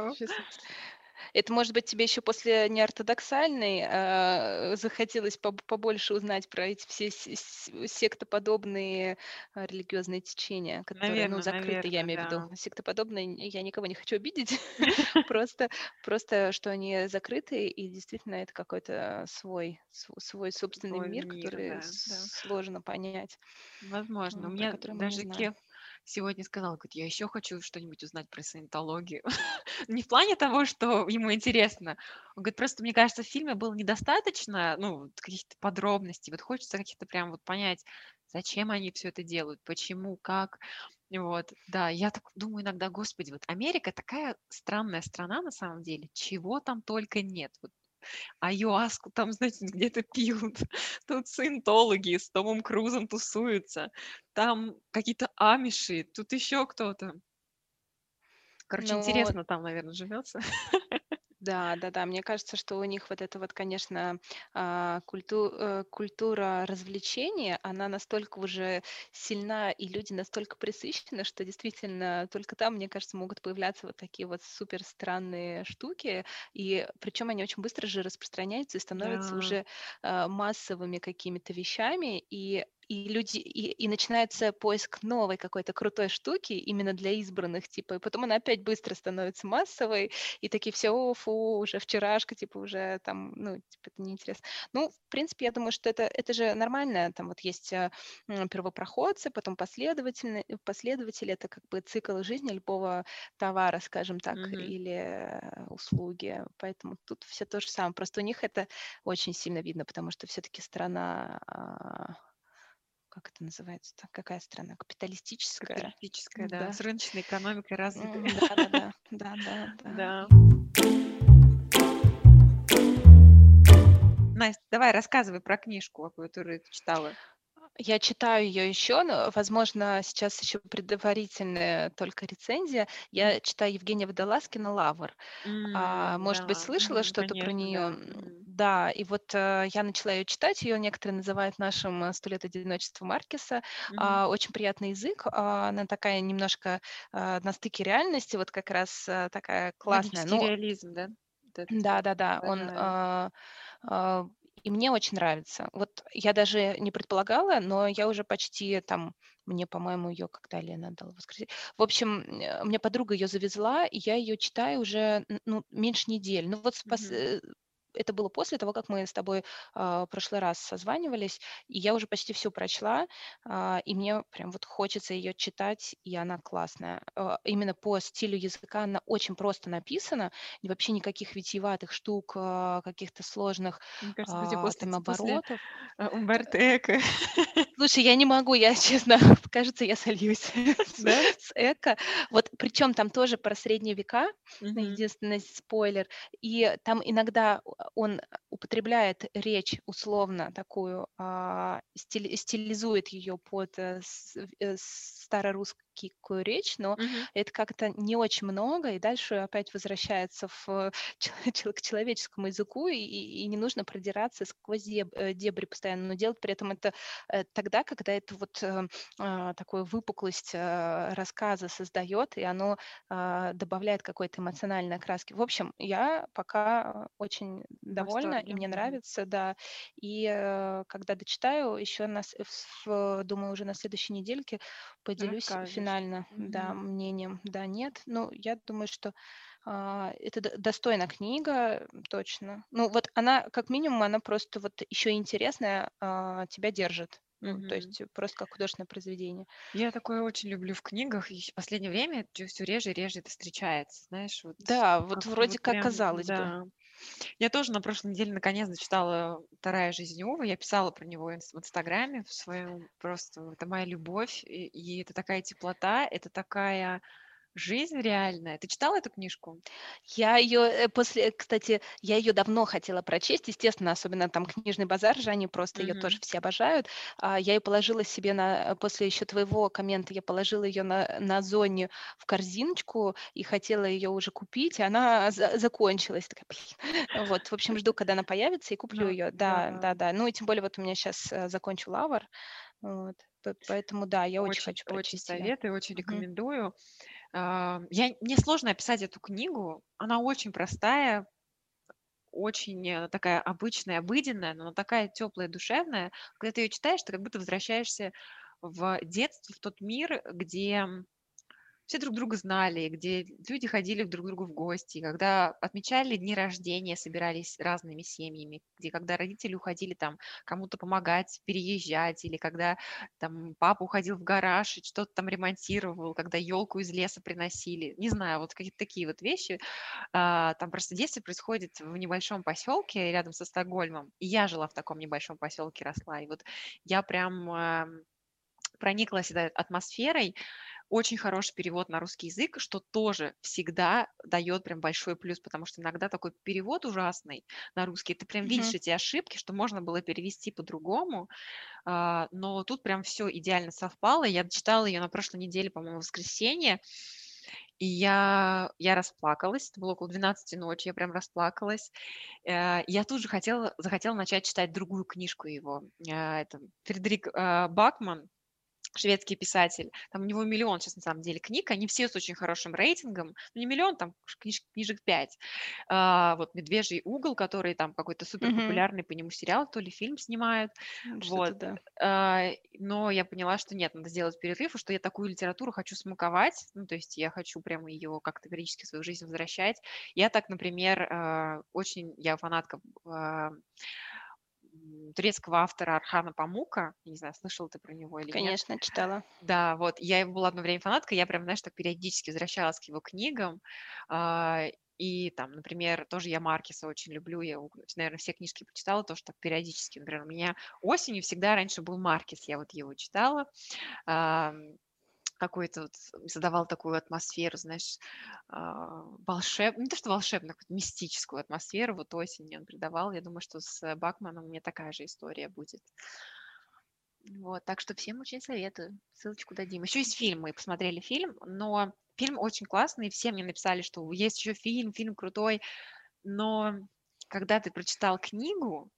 Это, может быть, тебе еще после неортодоксальной э, захотелось побольше узнать про эти все сектоподобные э, религиозные течения, которые, наверное, ну, закрыты, наверное, я имею да. в виду. Сектоподобные, я никого не хочу обидеть, [LAUGHS] [LAUGHS] просто, просто, что они закрыты, и действительно это какой-то свой, свой собственный мир, который сложно понять. Возможно. У меня даже Кев сегодня сказал, говорит, я еще хочу что-нибудь узнать про саентологию. [LAUGHS] Не в плане того, что ему интересно. Он говорит, просто мне кажется, в фильме было недостаточно, ну, каких-то подробностей. Вот хочется каких-то прям вот понять, зачем они все это делают, почему, как. Вот, да, я так думаю иногда, господи, вот Америка такая странная страна на самом деле, чего там только нет. Вот Аюаску там, знаете, где-то пьют. [LAUGHS] Тут саентологи с Томом Крузом тусуются. Там какие-то амиши, тут еще кто-то. Короче, ну, интересно там, наверное, живется. [LAUGHS] Да, да, да. Мне кажется, что у них вот эта вот, конечно, а, культу- э, культура развлечения, она настолько уже сильна, и люди настолько присыщены, что действительно только там, мне кажется, могут появляться вот такие вот супер странные штуки, и причем они очень быстро же распространяются и становятся Да. уже а, массовыми какими-то вещами, и и люди и, и начинается поиск новой какой-то крутой штуки именно для избранных, типа, и потом она опять быстро становится массовой, и такие все, о, фу, уже вчерашка, типа, уже там, ну, типа, это неинтересно. Ну, в принципе, я думаю, что это, это же нормально, там вот есть э, первопроходцы, потом последовательные, последователи, это как бы цикл жизни любого товара, скажем так, mm-hmm. или э, услуги, поэтому тут все то же самое, просто у них это очень сильно видно, потому что все-таки страна а, как это называется? -то? Какая страна? Капиталистическая. Капиталистическая, да. да. С рыночной экономикой развитой. Да, да, [LAUGHS] да, да, да. да. Настя, давай рассказывай про книжку, которую ты читала. Я читаю ее еще, но, возможно, сейчас еще предварительная только рецензия. Я читаю Евгения Водолазкина «Лавр». Mm, а, может да, быть, слышала mm, что-то про нее? Да. Да, и вот э, я начала ее читать, ее некоторые называют нашим э, «Сто лет одиночества» Маркеса. Мгм. А, очень приятный язык, а, она такая немножко а, на стыке реальности, вот как раз а, такая классная. Магический Ну, реализм, да? Да-да-да, он, а, а, и мне очень нравится. Вот я даже не предполагала, но я уже почти там, мне, по-моему, ее когда Лена дала воскресенье. В общем, мне подруга ее завезла, и я ее читаю уже, ну, меньше недели. Ну вот э, это было после того, как мы с тобой а, в прошлый раз созванивались, и я уже почти все прочла, а, и мне прям вот хочется ее читать, и она классная. А, Именно по стилю языка она очень просто написана, и вообще никаких витиеватых штук, каких-то сложных Мне кажется, а, после там оборотов. э, Умберто Эко. [LAUGHS] Слушай, я не могу, я [LAUGHS] честно, кажется, я сольюсь [LAUGHS] Да? с эко. Вот причем там тоже про средние века, Мгм. единственный спойлер. И там иногда он употребляет речь условно такую, а, стили- стилизует ее под э, э, старорусскую речь, но Мгм. это как-то не очень много, и дальше опять возвращается в, [LAUGHS] чел- к человеческому языку, и, и- и не нужно продираться сквозь э, дебри постоянно, но делать при этом это э, тогда, когда это вот э, а, такую выпуклость э, рассказа создает, и оно а, добавляет какой-то эмоциональной окраски. В общем, я пока очень довольна, и восторге. мне Мгм. нравится, да. И э, когда дочитаю, еще нас, в- думаю, уже на следующей недельке поделюсь Расскажешь. финально, да, мнением. Да, нет. Ну, я думаю, что а, это д- достойная книга, точно. Ну, вот она, как минимум, она просто вот еще интересная, а, тебя держит. Ну, то есть просто как художественное произведение. Я такое очень люблю в книгах, и в последнее время все реже и реже это встречается, знаешь, вот Да, вот вроде вот как прям, казалось бы. Я тоже на прошлой неделе наконец дочитала «Вторая жизнь Увы». Я писала про него в Инстаграме в своем. Просто это моя любовь. И, и это такая теплота, это такая жизнь реальная. Ты читала эту книжку? Я ее после, кстати, я ее давно хотела прочесть, естественно, особенно там книжный базар же, они просто ее тоже все обожают. А, Я ее положила себе на, после еще твоего коммента, я положила ее на, на зоне в корзиночку и хотела ее уже купить, и она за- закончилась. Такая, блин. Вот, в общем, жду, когда она появится, и куплю Ну, ее. Да, да. да, да. Ну и тем более вот у меня сейчас закончу лавр, вот, поэтому да, я очень Очень, хочу очень прочесть ее. советую, очень рекомендую. А, Я, мне сложно описать эту книгу. Она очень простая, очень э, такая обычная, обыденная, но такая теплая, душевная. Когда ты ее читаешь, ты как будто возвращаешься в детство, в тот мир, где все друг друга знали, где люди ходили друг к другу в гости, когда отмечали дни рождения, собирались разными семьями, где когда родители уходили там кому-то помогать, переезжать, или когда там папа уходил в гараж и что-то там ремонтировал, когда елку из леса приносили. Не знаю, вот какие-то такие вот вещи. А, Там просто действие происходит в небольшом поселке рядом со Стокгольмом. И я жила в таком небольшом поселке, росла. И вот я прям ам, прониклась этой атмосферой, очень хороший перевод на русский язык, что тоже всегда дает прям большой плюс, потому что иногда такой перевод ужасный на русский, ты прям видишь Мгм. эти ошибки, что можно было перевести по-другому, а, но тут прям все идеально совпало. Я читала ее на прошлой неделе, по-моему, воскресенье, и я, я расплакалась, это было около 12 ночи, я прям расплакалась. Э, Я тут же хотела, захотела начать читать другую книжку его. Э, Это Фредерик э, Бакман, шведский писатель. Там у него миллион сейчас на самом деле книг, они все с очень хорошим рейтингом. Ну, не миллион, там книж- книжек пять. А, вот «Медвежий угол», который там какой-то супер популярный по нему сериал, то ли фильм снимают. М, Что-то Вот. да. А, но я поняла, что нет, надо сделать перерыв, и что я такую литературу хочу смаковать, ну, то есть я хочу прямо ее как-то периодически в свою жизнь возвращать. Я так, например, а, очень, я фанатка а, турецкого автора Архана Памука, я не знаю, слышал ты про него или нет. Конечно, читала. Да, вот, я его была одно время фанаткой, я прям, знаешь, так периодически возвращалась к его книгам, а, и там, например, тоже я Маркеса очень люблю, я, наверное, все книжки почитала, тоже так периодически, например, у меня осенью всегда раньше был Маркес, я вот его читала, какой-то вот задавал такую атмосферу, знаешь, а, волшеб... не то что волшебную, какую-то мистическую атмосферу, вот осенью он придавал, я думаю, что с Бакманом у меня такая же история будет. Вот, так что всем очень советую. Ссылочку дадим. Еще есть фильм, мы посмотрели фильм, но фильм очень классный. Все мне написали, что есть еще фильм, фильм крутой, но когда ты прочитал книгу,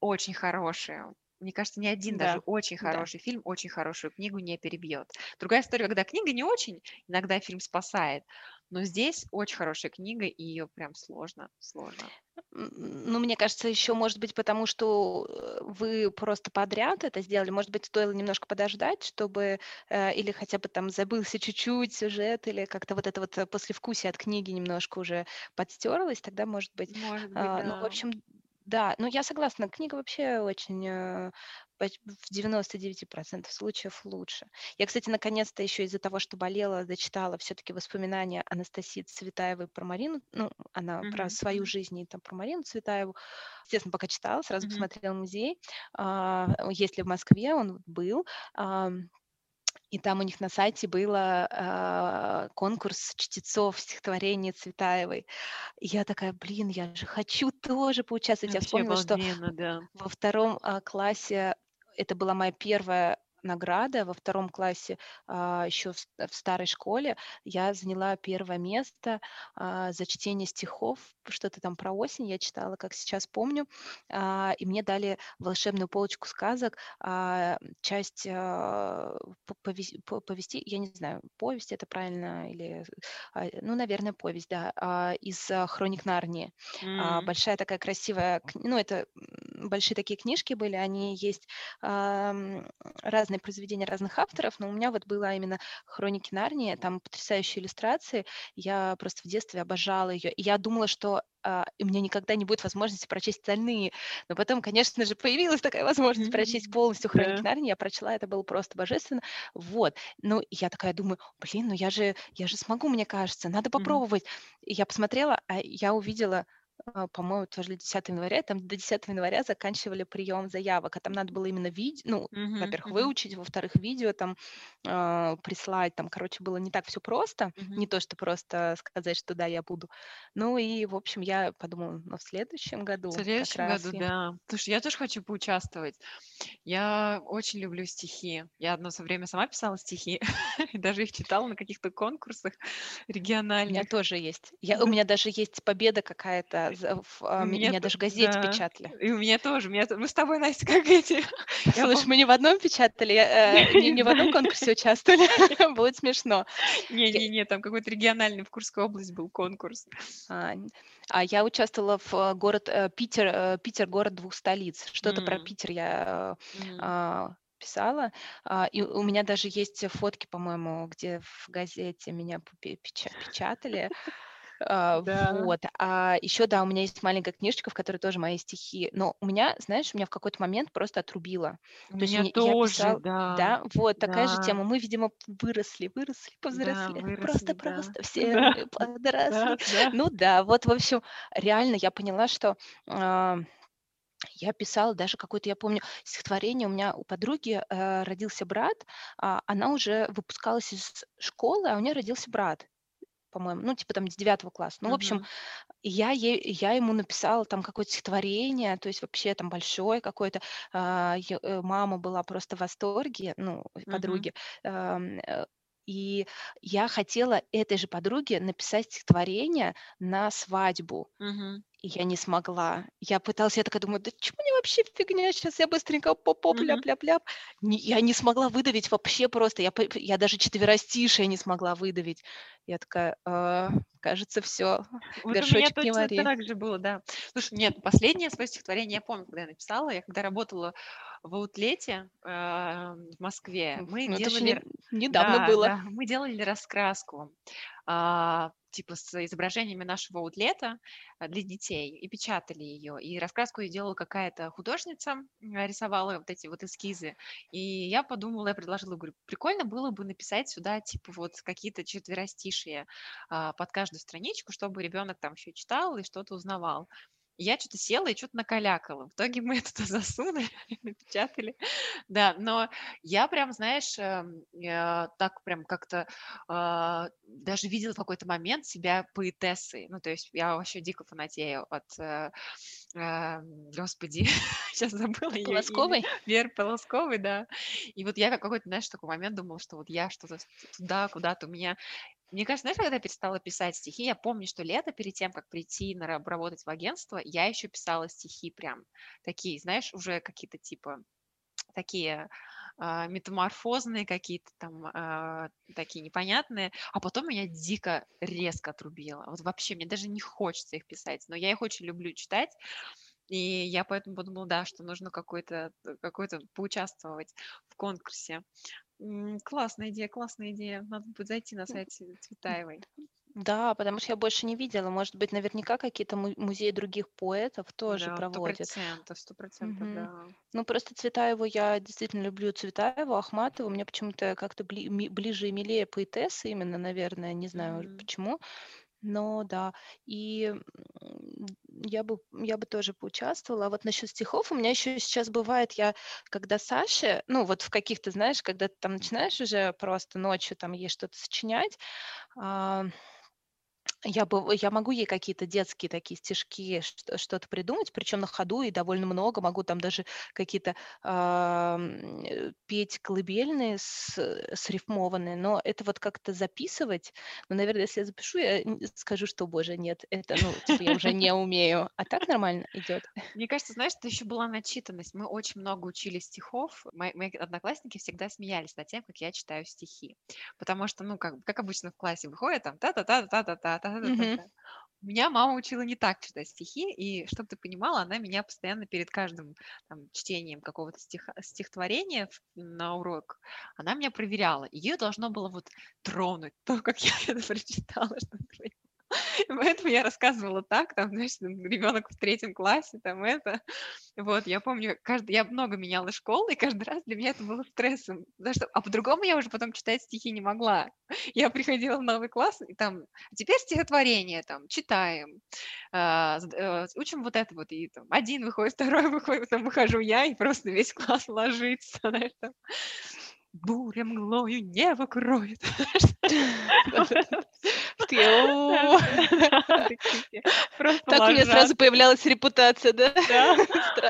очень хорошую, мне кажется, ни один даже Да, очень да. хороший фильм очень хорошую книгу не перебьет. Другая история, когда книга не очень, иногда фильм спасает, но здесь очень хорошая книга, и ее прям сложно, сложно. Ну, мне кажется, еще может быть потому, что э, вы просто подряд это сделали. Может быть, стоило немножко подождать, чтобы э, или хотя бы там забылся чуть-чуть сюжет, или как-то вот это вот э, послевкусие от книги немножко уже подстерлось, тогда может быть. Может быть, А, Ну, в да. общем, да, ну я согласна, книга вообще очень э, в 99% случаев лучше. Я, кстати, наконец-то еще из-за того, что болела, дочитала все-таки воспоминания Анастасии Цветаевой про Марину. Ну, она про Мгм, свою жизнь и там про Марину Цветаеву. Естественно, пока читала, сразу мгм. посмотрела музей. А, Есть ли в Москве, он был. Ам, И там у них на сайте был конкурс чтецов стихотворений Цветаевой. И я такая, блин, я же хочу тоже поучаствовать. Я Вообще вспомнила, что обалденно, да. во втором а, классе это была моя первая награда. Во втором классе а, еще в, старой школе я заняла первое место а, за чтение стихов. Что-то там про осень я читала, как сейчас помню. А, и мне дали волшебную полочку сказок, часть повести, я не знаю, повесть это правильно или, ну, наверное, повесть, да, из Хроник Нарнии. М, большая такая красивая, ну, это большие такие книжки были, они есть ам, разные произведения разных авторов, но у меня вот было именно Хроники Нарнии, там потрясающие иллюстрации, я просто в детстве обожала ее, и я думала, что а, и у меня никогда не будет возможности прочесть остальные, но потом, конечно же, появилась такая возможность прочесть мгм. полностью Хроники Да. Нарнии, я прочла, это было просто божественно, вот, ну, я такая думаю, блин, ну я же, я же смогу, мне кажется, надо попробовать, и я посмотрела, а я увидела по-моему, тоже 10 января, там до 10 января заканчивали прием заявок, а там надо было именно видео, ну, Мгм, во-первых, мгм, выучить, во-вторых, видео там а, прислать, там, короче, было не так все просто, мгм. не то, что просто сказать, что да, я буду. Ну и, в общем, я подумала, ну, в следующем В году как следующем году, я... да. Слушай, я тоже хочу поучаствовать. Я очень люблю стихи. Я одно время сама писала стихи, [LAUGHS] даже их читала на каких-то конкурсах У меня региональных. тоже есть. Я, у меня даже есть победа какая-то. В- а, У м- меня, меня даже в газете да, печатали. и у меня тоже. Меня, мы с тобой, Настя, как эти. [LAUGHS] Слушай, мы не в одном печатали, [LAUGHS] э, не, не в одном конкурсе участвовали. [LAUGHS] Будет смешно. Не-не-не, там какой-то региональный в Курской области был конкурс. А, а я участвовала в э, город э, Питер, э, Питер город двух столиц. Что-то про М, Питер я э, м. а, писала. А, и у меня даже есть фотки, по-моему, где в газете меня печатали. А, Да. Вот. А еще, да, у меня есть маленькая книжечка, в которой тоже мои стихи. Но у меня, знаешь, у меня в какой-то момент просто отрубило. У То есть меня я тоже, писала, да. да, вот такая же Да, тема. Мы, видимо, выросли, выросли, да, повзрослели. выросли, да. Просто-просто все [LAUGHS] Да, подросли. да, да. Ну да, вот, в общем, реально я поняла, что а, я писала даже какое-то, я помню, стихотворение. У меня у подруги э, родился брат, а, она уже выпускалась из школы, а у нее родился брат по-моему, ну, типа там с девятого класса. Ну, в общем, я, ей, я ему написала там какое-то стихотворение, то есть вообще там большое какое-то. а, э, Мама была просто в восторге, ну, подруги. ам, э, И я хотела этой же подруге написать стихотворение на свадьбу. Мгм. И я не смогла. Я пыталась, я такая думаю, да чего мне вообще фигня, сейчас я быстренько поп-поп, Мгм. ляп-ляп-ляп. Я не смогла выдавить вообще просто, я, я даже четверостишее не смогла выдавить. Я такая, «А, кажется, все, Вот у меня горшочек не точно вари. так же было, да. Слушай, нет, последнее свое стихотворение я помню, когда я написала. Я когда работала в аутлете э, в Москве, мы Ну, делали, недавно да, было. да, мы делали раскраску, а, типа с изображениями нашего аутлета а, для детей и печатали ее. И раскраску ее делала какая-то художница, м, рисовала вот эти вот эскизы. И я подумала, я предложила, говорю, прикольно было бы написать сюда типа вот какие-то четверостишие а, под каждую страничку, чтобы ребенок там еще читал и что-то узнавал. Я что-то села и что-то накалякала. В итоге мы [LAUGHS] это засунули, [LAUGHS] напечатали. Да, но я прям, знаешь, эм, так прям как-то а, даже видела в какой-то момент себя поэтессой. Ну, то есть я вообще дико фанатею от, э, эм, господи, [LAUGHS] сейчас забыла ее. Полосковой? Веры Полосковой, да. И вот я как какой-то, знаешь, такой момент думала, что вот я что-то туда, куда-то у меня Мне кажется, знаешь, когда я перестала писать стихи, я помню, что лето перед тем, как прийти на работать в агентство, я еще писала стихи прям такие, знаешь, уже какие-то типа такие а, метаморфозные какие-то там а, такие непонятные, а потом меня дико резко отрубило. Вот вообще мне даже не хочется их писать, но я их очень люблю читать. И я поэтому подумала, да, что нужно какой-то какой-то поучаствовать в конкурсе. Классная идея, классная идея. Надо будет зайти на сайт Цветаевой. Да, потому что я больше не видела. Может быть, наверняка какие-то музеи других поэтов тоже Да, сто проводят. процентов, сто процентов, да. Ну, просто Цветаеву я действительно люблю Цветаеву, Ахматову. Мне почему-то как-то бли- ближе и милее поэтесса именно, наверное, не знаю Мгм. почему. Но да, и я бы, я бы тоже поучаствовала. А вот насчет стихов у меня еще сейчас бывает, я когда Саше, ну вот в каких-то, знаешь, когда ты там начинаешь уже просто ночью там ей что-то сочинять, а, я, бы, я могу ей какие-то детские такие стишки, что-то придумать, причем на ходу и довольно много. Могу там даже какие-то э, петь колыбельные с, срифмованные, но это вот как-то записывать. Ну, наверное, если я запишу, я скажу, что, боже, нет, это, ну, типа, я уже не умею. А так нормально идет. Мне кажется, знаешь, это еще была начитанность. Мы очень много учили стихов. Мои, мои одноклассники всегда смеялись над тем, как я читаю стихи. Потому что, ну, как, как обычно в классе выходит там та-та-та-та-та-та, меня мама учила не так читать стихи, и чтобы ты понимала, она меня постоянно перед каждым там, чтением какого-то стиха, стихотворения на урок, она меня проверяла. Ее должно было вот тронуть [LAUGHS] то, как я это прочитала, ты [LAUGHS] Поэтому я рассказывала так, там, знаешь, ребенок в третьем классе, там это. Вот, я помню, каждый, я много меняла школы, и каждый раз для меня это было стрессом. Потому что, а по-другому я уже потом читать стихи не могла. [LAUGHS] Я приходила в новый класс, и там, «А теперь стихотворение, там, читаем, а, э, учим вот это вот, и там, один выходит, второй выходит, потом выхожу я, и просто весь класс ложится, [LAUGHS] знаешь, там буря мглою небо кроет. Так у меня сразу появлялась репутация, да?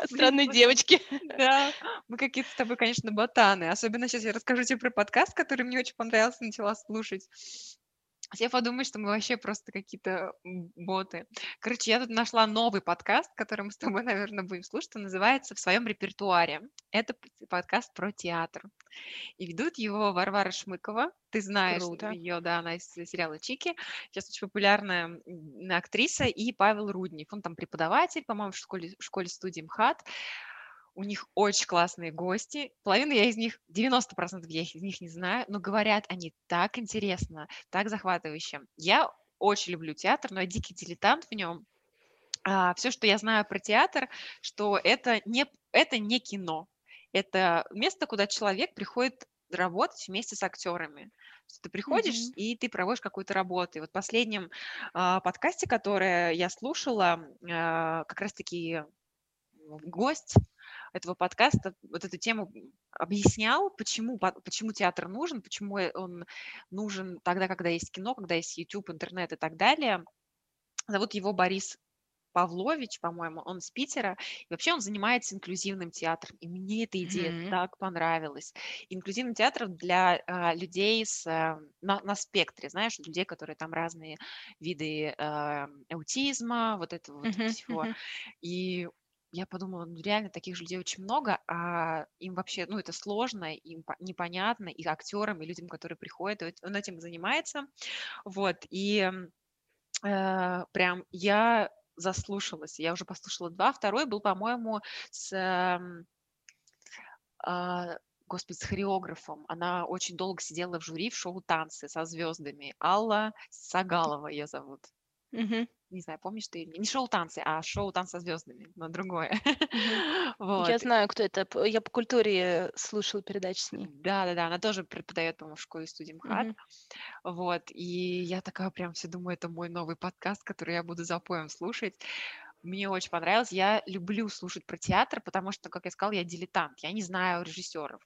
Странной девочки. Да, мы какие-то с тобой, конечно, ботаны. Особенно сейчас я расскажу тебе про подкаст, который мне очень понравился, начала слушать. Все подумают, что мы вообще просто какие-то боты. Короче, я тут нашла новый подкаст, который мы с тобой, [LAUGHS] наверное, будем слушать. Он называется «В своем репертуаре». Это подкаст про театр. И ведут его Варвара Шмыкова. Ты знаешь Круто. ее, да, она из сериала «Чики». Сейчас очень популярная актриса. И Павел Руднев. Он там преподаватель, по-моему, в школе, в школе студии МХАТ. У них очень классные гости. Половину я из них, 90% я из них не знаю, но говорят они так интересно, так захватывающе. Я очень люблю театр, но я дикий дилетант в нем. А, все, что я знаю про театр, что это не, это не кино. Это место, куда человек приходит работать вместе с актерами. Ты приходишь mm-hmm. и ты проводишь какую-то работу. И вот в последнем э, подкасте, который я слушала, э, как раз-таки гость этого подкаста вот эту тему объяснял, почему, почему театр нужен, почему он нужен тогда, когда есть кино, когда есть YouTube, интернет и так далее. Зовут его Борис Павлович, по-моему, он с Питера. И вообще он занимается инклюзивным театром. И мне эта идея mm-hmm. так понравилась. Инклюзивный театр для а, людей с, а, на, на спектре, знаешь, людей, которые там разные виды а, аутизма, вот этого вот mm-hmm. всего. И я подумала, ну реально таких же людей очень много, а им вообще, ну это сложно, им непонятно, и актерам, и людям, которые приходят, он этим занимается, вот, и э, прям я заслушалась, я уже послушала два, второй был, по-моему, с, э, э, господи, с хореографом, она очень долго сидела в жюри в шоу «Танцы» со звездами, Алла Сагалова ее зовут. Угу не знаю, помнишь ты, не шоу танцы, а шоу танцы со звездами, но другое. [LAUGHS] вот. Я знаю, кто это. Я по культуре слушала передачи с ней. Да, да, да. Она тоже преподает, по-моему, в школе студии МХАТ. Вот. И я такая прям все думаю, это мой новый подкаст, который я буду запоем слушать. Мне очень понравилось. Я люблю слушать про театр, потому что, как я сказала, я дилетант. Я не знаю режиссеров.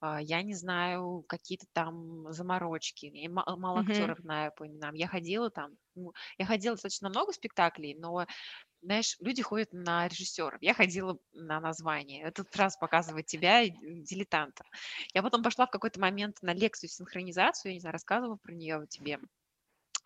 А, я не знаю какие-то там заморочки, я мало Мгм. актеров знаю по именам. Я ходила там, ну, я ходила достаточно много спектаклей, но, знаешь, люди ходят на режиссеров. Я ходила на название. Это сразу показывает тебя, дилетанта. Я потом пошла в какой-то момент на лекцию синхронизацию, я не знаю, рассказывала про нее тебе.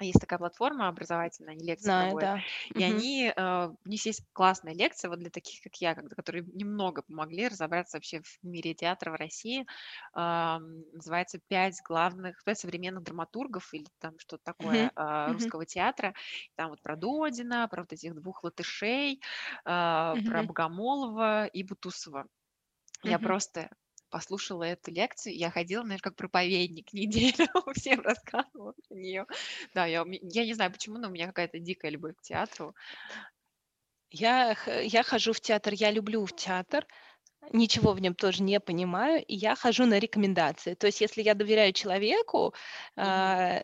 Есть такая платформа образовательная, они лекции Знаю, проводят. да. И Мгм. они, э, у них есть классная лекция вот для таких, как я, которые немного помогли разобраться вообще в мире театра в России. Ам, Называется «Пять главных, пять современных драматургов» или там что-то такое а, Мгм. русского театра. Там вот про Додина, про вот этих двух латышей, а, про Мгм. Богомолова и Бутусова. Я Мгм. просто послушала эту лекцию, я ходила, наверное, как проповедник [LAUGHS] неделю, [LAUGHS] всем рассказывала про нее. Да, я, я не знаю почему, но у меня какая-то дикая любовь к театру. Я, я хожу в театр, я люблю в театр, ничего в нем тоже не понимаю, и я хожу на рекомендации. То есть, если я доверяю человеку,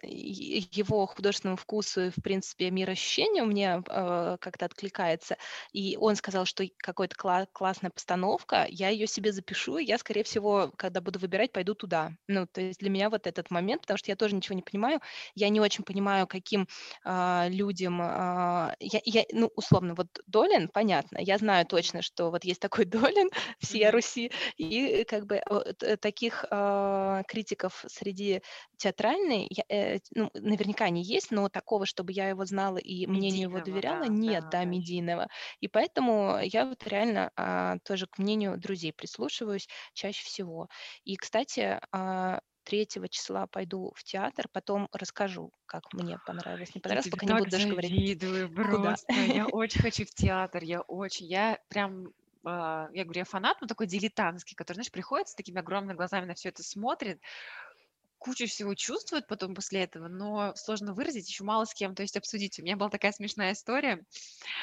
и- его художественному вкусу и, в принципе, мироощущению мне а, как-то откликается, и он сказал, что какая-то кла- классная постановка, я ее себе запишу, и я, скорее всего, когда буду выбирать, пойду туда. Ну, то есть для меня вот этот момент, потому что я тоже ничего не понимаю, я не очень понимаю, каким а, людям, а, я, я, ну, условно, вот Долин, понятно, я знаю точно, что вот есть такой [LAUGHS] Долин, Мгм. Руси, и как бы э, т- таких а, критиков среди театральной, я, э, ну, наверняка они есть, но такого, чтобы я его знала и мнению его Медийного, доверяла, да, нет, да, да, медийного. И поэтому я вот реально а, тоже к мнению друзей прислушиваюсь чаще всего. И, кстати, а, 3 числа пойду в театр, потом расскажу, как мне понравилось, не Я понравилось, тебе пока не буду даже говорить, завидую [LAUGHS] куда. просто. Я очень хочу в театр, я очень. Я прям, а, я говорю, я фанат, но такой дилетантский, который, знаешь, приходит с такими огромными глазами на все это смотрит, кучу всего чувствует потом после этого, но сложно выразить, еще мало с кем, то есть обсудить. У меня была такая смешная история,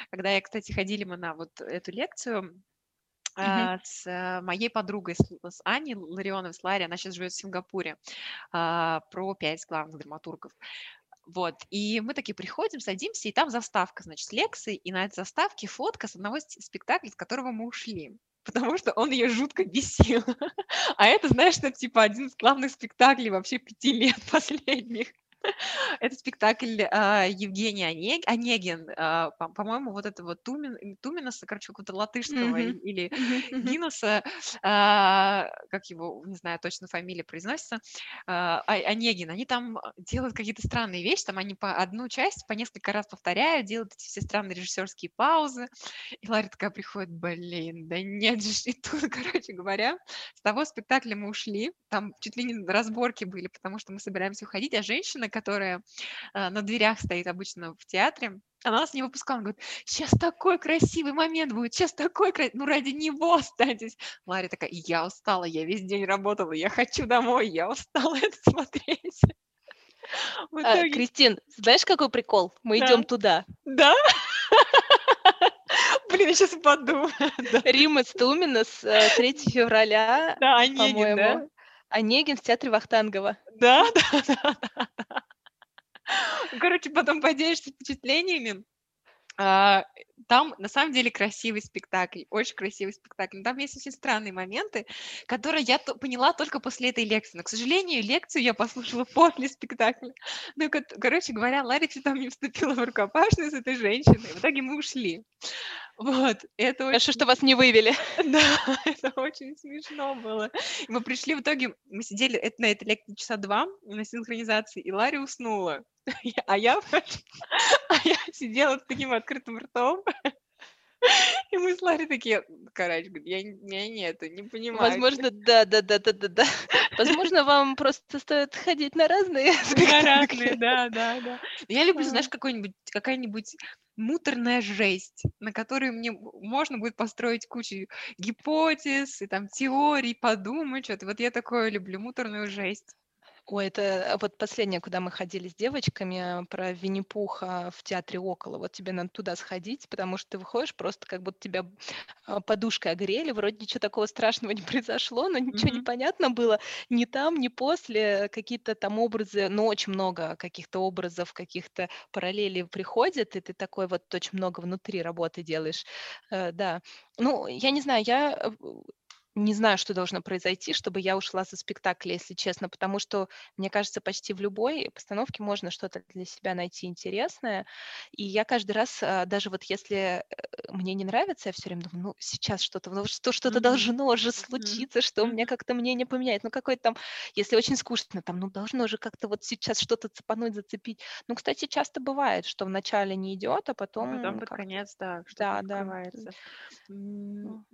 когда я, кстати, ходили мы на вот эту лекцию, а, с э, моей подругой, с, с Аней Ларионовой, с Ларри, она сейчас живет в Сингапуре, а, про пять главных драматургов. Вот, и мы такие приходим, садимся, и там заставка, значит, с и на этой заставке фотка с одного спектакля, с которого мы ушли, [LAUGHS] потому что он ее жутко бесил. [LAUGHS] А это, знаешь, это типа один из главных спектаклей вообще пяти лет [LAUGHS] последних. [LAUGHS] Это спектакль а, Евгения Онег- Онегин, а, по- по-моему, вот это вот Тумин, Туминаса, короче, какого-то латышского или. Мгм. [LAUGHS] Гиннеса, а, как его, не знаю, точно фамилия произносится, Онегин, они там делают какие-то странные вещи, там они по одну часть по несколько раз повторяют, делают эти все странные режиссерские паузы, и Ларри такая приходит, блин, да нет же, [LAUGHS] и тут, короче говоря, с того спектакля мы ушли, там чуть ли не разборки были, потому что мы собираемся уходить, а женщина, которая а, на дверях стоит обычно в театре, она нас не выпускала, она говорит, сейчас такой красивый момент будет, сейчас такой красивый, ну ради него останьтесь. Ларри такая, я устала, я весь день работала, я хочу домой, я устала это смотреть. [LAUGHS] А, Кристин, знаешь, какой прикол? Мы да, идем туда. да, [LAUGHS] блин, я сейчас. [LAUGHS] Да, Рима Стумина с э, 3 февраля, да, Онегин, да? Онегин в театре Вахтангова. [LAUGHS] Да, да, да, да. Короче, потом поделишься впечатлениями. А, Там на самом деле красивый спектакль, очень красивый спектакль. Но там есть очень странные моменты, которые я поняла только после этой лекции. Но, к сожалению, лекцию я послушала [LAUGHS] после спектакля. Ну, короче говоря, чуть там не вступила в рукопашную с этой женщиной. В итоге мы ушли. Вот, это Хорошо, очень что вас не вывели. [LAUGHS] да, это очень смешно было. Мы пришли в итоге, мы сидели это- на этой лекции часа два на синхронизации, и Ларри уснула. А я, [LAUGHS] а я сидела с таким открытым ртом, [LAUGHS] и мы с Ларри такие, говорит, я, не- я не это, не понимаю. Возможно, да, да, да, да, да, да. [LAUGHS] Возможно, вам просто стоит ходить на разные На разные, да, да, да. Я люблю, знаешь, какой-нибудь, какая-нибудь муторная жесть, на которую мне можно будет построить кучу гипотез и там теорий, подумать что-то. Вот я такое люблю, муторную жесть. Ой, это вот последнее, куда мы ходили с девочками, про Винни-Пуха в театре около. Вот тебе надо туда сходить, потому что ты выходишь просто как будто тебя а, подушкой огрели, вроде ничего такого страшного [LAUGHS] не произошло, но ничего не Мгм. понятно было ни там, ни после. Какие-то там образы, ну, очень много каких-то образов, каких-то параллелей приходят, и ты такой вот очень много внутри работы делаешь. Э, Да. Ну, я не знаю, я э, не знаю, что должно произойти, чтобы я ушла со спектакля, если честно, потому что, мне кажется, почти в любой постановке можно что-то для себя найти интересное. И я каждый раз, а, даже вот если э, мне не нравится, я все время думаю, ну, сейчас что-то, ну, что, что-то Мгм. должно же случиться, что у меня как-то мнение поменяет. Ну, какой-то там, если очень скучно, там, ну, должно же как-то вот сейчас что-то цепануть, зацепить. Ну, кстати, часто бывает, что вначале не идет, а потом потом под конец, да, что-то да, да.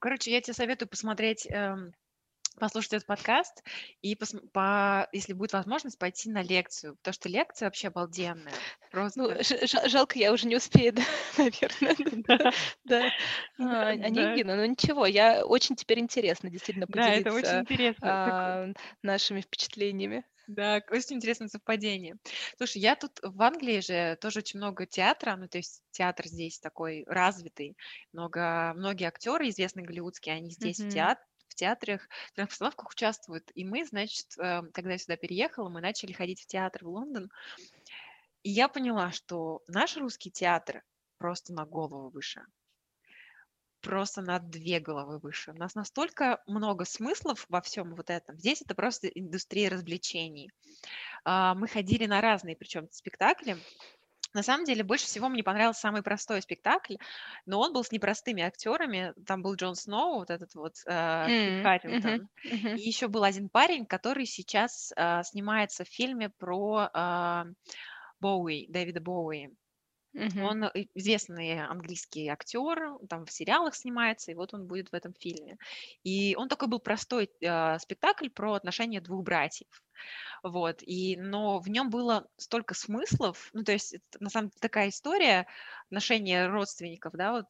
Короче, я тебе советую посмотреть, послушать этот подкаст и, посм- по, если будет возможность, пойти на лекцию, потому что лекция вообще обалденная. Ну, Просто, жа- жалко, я уже не успею, [LAUGHS] да, наверное. да, [LAUGHS] да, а, Онегина, ну ничего, я очень теперь интересно действительно да, это очень поделиться а, нашими впечатлениями. Да, очень интересное совпадение. Слушай, я тут в Англии же тоже очень много театра, ну, то есть театр здесь такой развитый, много, многие актеры известные голливудские, они здесь в Мгм. В театрах, в театральных постановках участвуют. И мы, значит, э, когда я сюда переехала, мы начали ходить в театр в Лондон, и я поняла, что наш русский театр просто на голову выше просто на две головы выше. У нас настолько много смыслов во всем вот этом. Здесь это просто индустрия развлечений. А, Мы ходили на разные, причем спектакли. На самом деле, больше всего мне понравился самый простой спектакль, но он был с непростыми актерами. Там был Джон Сноу, вот этот вот э, Харрингтон. мгм, И еще был один парень, который сейчас а, снимается в фильме про а, Боуи, Дэвида Боуи. Мгм. Он э, известный английский актер, там в сериалах снимается, и вот он будет в этом фильме. И он такой был простой а, спектакль про отношения двух братьев. Вот, и, но в нем было столько смыслов, ну, то есть это на самом деле такая история отношения родственников, да, вот,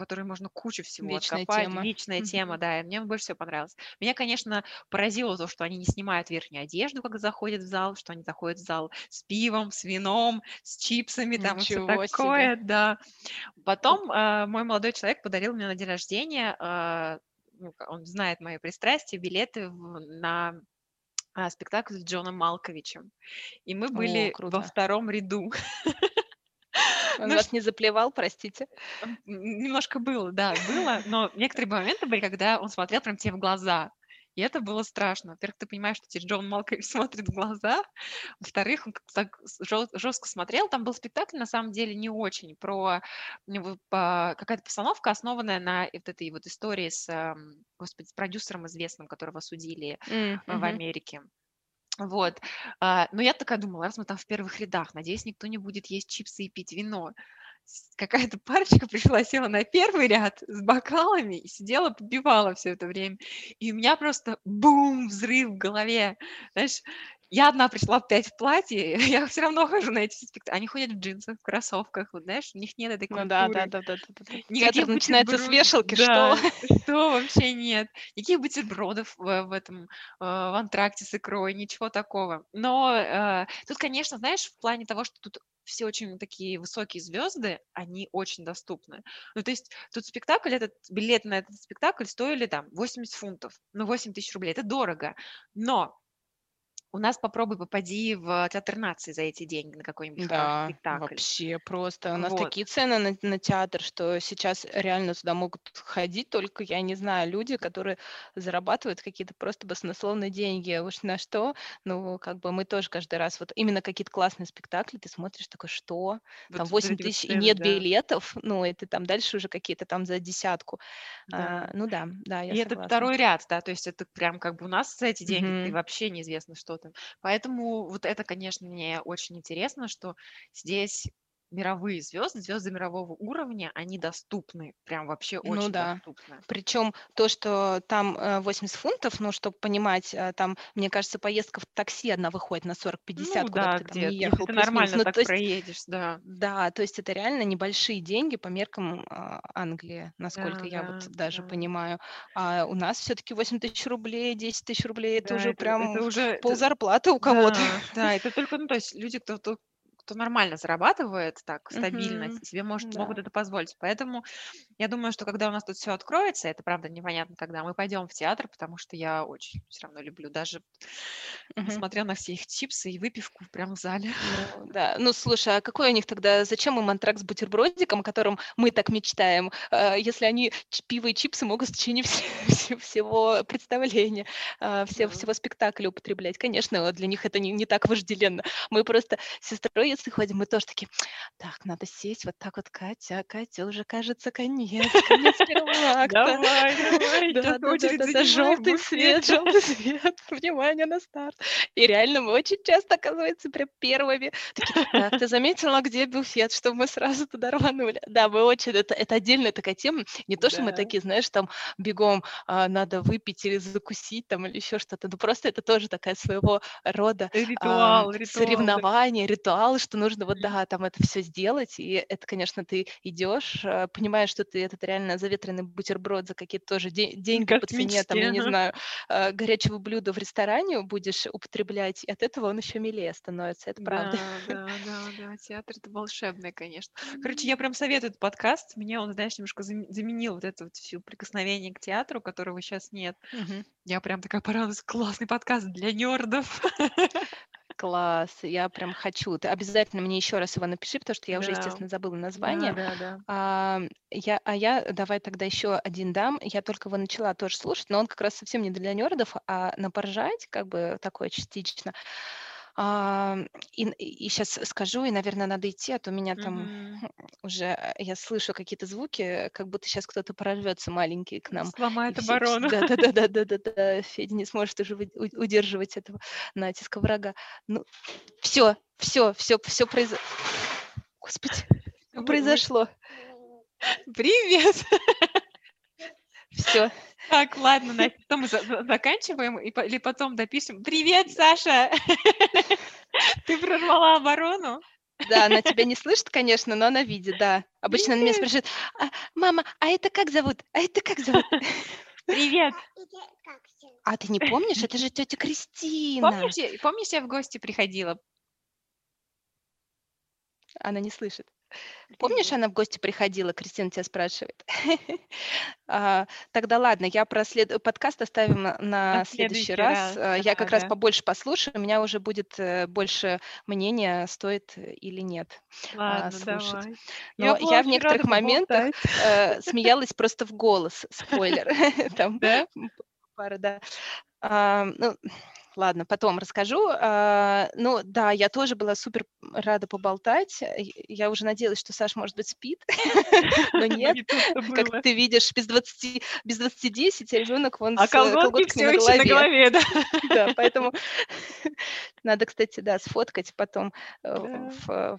которой можно кучу всего Вечная откопать, тема. личная тема, Мгм. да, и мне больше всего понравилось. Меня, конечно, поразило то, что они не снимают верхнюю одежду, когда заходят в зал, что они заходят в зал с пивом, с вином, с чипсами, там и все Ничего себе. такое, да. Потом а, мой молодой человек подарил мне на день рождения, ка- он знает мои пристрастия, билеты в- на а, спектакль с Джоном Малковичем. И мы О, были во круто. втором ряду. [LAUGHS] Он Ну, вас не заплевал, простите? немножко было, да, было, но некоторые моменты были, когда он смотрел прям тебе в глаза. И это было страшно. Во-первых, ты понимаешь, что тебе Джон Малкович [LAUGHS] смотрит в глаза. Во-вторых, он как-то так жестко смотрел. Там был спектакль, на самом деле, не очень, про какая-то постановка, основанная на вот этой вот истории с, ам, господи, с продюсером известным, которого судили а, в. Америке. Вот. А, Но я такая думала, раз мы там в первых рядах, надеюсь, никто не будет есть чипсы и пить вино. Какая-то парочка [LAUGHS] пришла, села на первый ряд с бокалами и сидела, попивала все это время. И у меня просто бум, взрыв в голове. Знаешь, я одна пришла опять в платье, [LAUGHS] я все равно хожу на эти спектакли. Они ходят в джинсах, в кроссовках, вот знаешь, у них нет этой Ну да, да, культуры. да, да, да, да, да. Никаких Театр начинается с вешалки, что? да, [LAUGHS] что вообще нет. Никаких бутербродов в, в этом, э, в антракте с икрой, ничего такого. Но э, тут, конечно, знаешь, в плане того, что тут все очень такие высокие звезды, они очень доступны. Ну, то есть тут спектакль, этот билет на этот спектакль стоили там 80 фунтов, ну, 8 тысяч рублей, это дорого. Но у нас попробуй попади в театр нации за эти деньги на какой-нибудь Да, спектакль. вообще просто. У нас Вот. такие цены на, на театр, что сейчас реально туда могут ходить только, я не знаю, люди, которые зарабатывают какие-то просто баснословные деньги. Уж на что, ну, как бы мы тоже каждый раз, вот именно какие-то классные спектакли, ты смотришь такой, что? Там Вот, вот 8 эти вот тысяч и нет да. билетов, [LAUGHS] ну, это там дальше уже какие-то там за десятку. Да. А, ну да, да, я И это согласна. второй ряд, да, то есть это прям как бы у нас за эти деньги ты Мгм. вообще неизвестно, что там. Поэтому вот это, конечно, мне очень интересно, что здесь мировые звезды, звезды мирового уровня, они доступны, прям вообще Ну очень да. доступны. Причем то, что там э, 80 фунтов, ну, чтобы понимать, э, там, мне кажется, поездка в такси одна выходит на 40-50, Ну куда да, ты там где, ни если ехал, ты нормально Ну, так есть, проедешь, да. да, то есть это реально небольшие деньги по меркам а, Англии, насколько Да, я вот да, даже да. понимаю. А у нас все-таки 8 тысяч рублей, 10 тысяч рублей, это Да, уже это, прям это уже, пол зарплаты у кого-то. да, да, это только, ну то есть люди, кто, кто кто нормально зарабатывает так стабильно, Мгм. себе может, могут Да. это позволить. Поэтому я думаю, что когда у нас тут все откроется, это правда непонятно когда, мы пойдем в театр, потому что я очень все равно люблю, даже Мгм. несмотря на все их чипсы и выпивку прямо в зале. Ну да. Ну слушай, а какой у них тогда, зачем им антракт с бутербродиком, о котором мы так мечтаем, э, если они пиво и чипсы могут в течение все- [LAUGHS] все- всего представления, Да. всего спектакля употреблять? Конечно, для них это не, не так вожделенно. Мы просто с сестрой, если ходим, мы тоже такие, так, надо сесть вот так вот, Катя, Катя, уже кажется конец, конец первого [LAUGHS] акта. Давай, давай, Да, да, да, желтый свет, желтый свет, [LAUGHS] внимание на старт. И реально мы очень часто, оказывается, прям первыми. Такие, так, ты заметила, где буфет, чтобы мы сразу туда рванули? Да, мы очень, это, это отдельная такая тема. Не то, что мы такие, знаешь, там бегом а, надо выпить или закусить там или еще что-то. Ну просто это тоже такая своего рода Ритуал, ритуал. да. соревнование, ритуал, что нужно вот, да, там это все сделать. И это, конечно, ты идешь, а, понимаешь, что ты этот реально заветренный бутерброд за какие-то тоже де- деньги по цене, там, я не знаю, а, горячего блюда в ресторане будешь употреблять, и от этого он еще милее становится, это правда. Да, да, да, да, театр это волшебный, конечно. Короче, я прям советую этот подкаст. Мне он, знаешь, немножко зам- заменил вот это вот все прикосновение к театру, которого сейчас нет. Мгм. Я прям такая порадуюсь. Классный подкаст для нердов. [LAUGHS] Класс, я прям хочу. Ты обязательно мне еще раз его напиши, потому что я уже, Да, естественно, забыла да, название. да, да. А, я, а я давай тогда еще один дам. Я только его начала тоже слушать, но он как раз совсем не для нердов, а на поржать, как бы такое частично. А, и, сейчас скажу, и, наверное, надо идти, а то у меня там Мгм. [LAUGHS] уже э, я слышу какие-то звуки, как будто сейчас кто-то прорвется маленький к нам. И Сломает все, оборону. да, да, да, [LAUGHS] да, да, да, да, Федя не сможет уже удерживать этого натиска врага. Ну, все, все, все, все произошло. Господи, [LAUGHS] произошло. Привет! Все. Так, ладно, [LAUGHS] за- за- заканчиваем и или потом допишем? Привет, Саша! [LAUGHS] Ты прорвала оборону? Да, она тебя не слышит, конечно, но она видит, да. Обычно она меня спрашивает, «А, мама, а это как зовут? А это как зовут? [LAUGHS] Привет! А ты не помнишь? Это же тетя Кристина. Помнишь, я- помнишь, я в гости приходила? Она не слышит. Помнишь, она в гости приходила, Кристина тебя спрашивает. [LAUGHS] А, Тогда ладно, я про след- подкаст оставим на- на На следующий раз. А, Я как раз побольше послушаю, у меня уже будет э, больше мнения, стоит э, или нет а, Ладно, слушать. Но я в некоторых моментах э, [LAUGHS] смеялась просто в голос. Спойлер. [LAUGHS] Там пара, да. Ладно, потом расскажу. А, ну, да, я тоже была супер рада поболтать. Я уже надеялась, что Саша, может быть, спит, [LAUGHS] но нет. Как ты видишь, без 20, без 20 10, а ребенок вон А с э, колготками на голове. да? [LAUGHS] Да, поэтому [LAUGHS] надо, кстати, да, сфоткать потом в,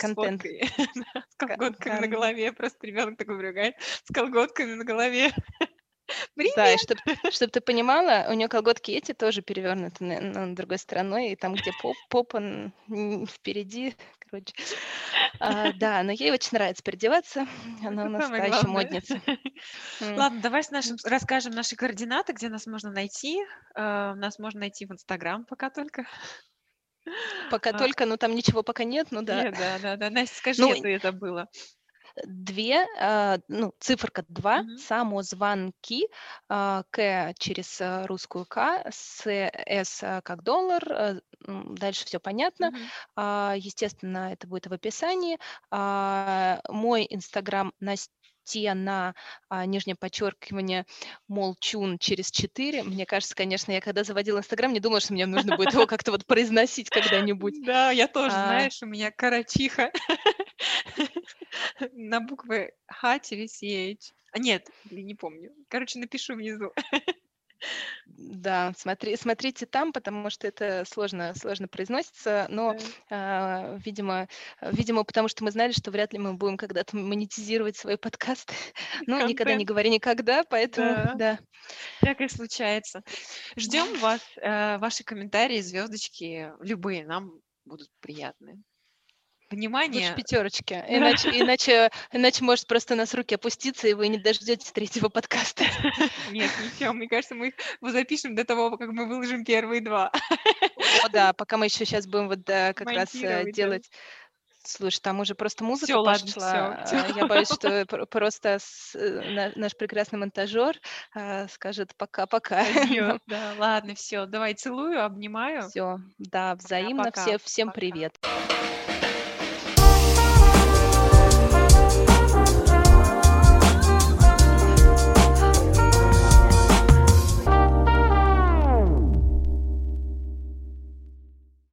контент. С Ка- колготками на голове. Просто ребенок такой прыгает. С колготками на голове. [LAUGHS] Да, и Привет! [LAUGHS] чтобы ты понимала, у нее колготки эти тоже перевернуты на, на другой стороной, и там, где поп, попа впереди, короче. А, [LAUGHS] да, но ей очень нравится переодеваться, она у Это нас та еще модница. Ладно, давай с нашим, расскажем наши координаты, где нас можно найти. Э, Нас можно найти в Инстаграм пока только. Пока А, только, ну там ничего пока нет, ну да. Нет, да, да, да. Настя, скажи, Ну, я то я забыла. Две, а, ну, циферка 2, Мгм. самозвонки, а, К через а, русскую К, С, С а, как доллар, м, дальше все понятно. А, Естественно, это будет в описании. Мой инстаграм Настена, а, нижнее подчеркивание, молчун через 4. Мне кажется, конечно, я когда заводила инстаграм, не думала, что мне нужно будет его как-то вот произносить когда-нибудь. Да, я тоже, А, знаешь, у меня карачиха [LAUGHS] [LAUGHS] на буквы Х через CH. А нет, не помню. Короче, напишу внизу. Да, смотри, смотрите там, потому что это сложно, сложно произносится, но, Да. а, видимо, видимо, потому что мы знали, что вряд ли мы будем когда-то монетизировать свои подкасты. [LAUGHS] Ну, никогда не говори никогда, поэтому, Да. да. Всякое случается. Ждем вас, э, ваши комментарии, звездочки, любые, нам будут приятны. Внимание. пятерочки. Иначе, иначе, иначе может просто нас руки опуститься, и вы не дождетесь третьего подкаста. Нет, ничего. Мне кажется, мы их запишем до того, как мы выложим первые два. О, да, пока мы еще сейчас будем вот да, как раз э, делать Слушай, там уже просто музыка Все, ладно, пошла. все, А, Я боюсь, что просто с- э, наш прекрасный монтажер а, скажет пока-пока. [LAUGHS] Да, ладно, все. Давай целую, обнимаю. Все, да, взаимно. Все, всем Пока. привет.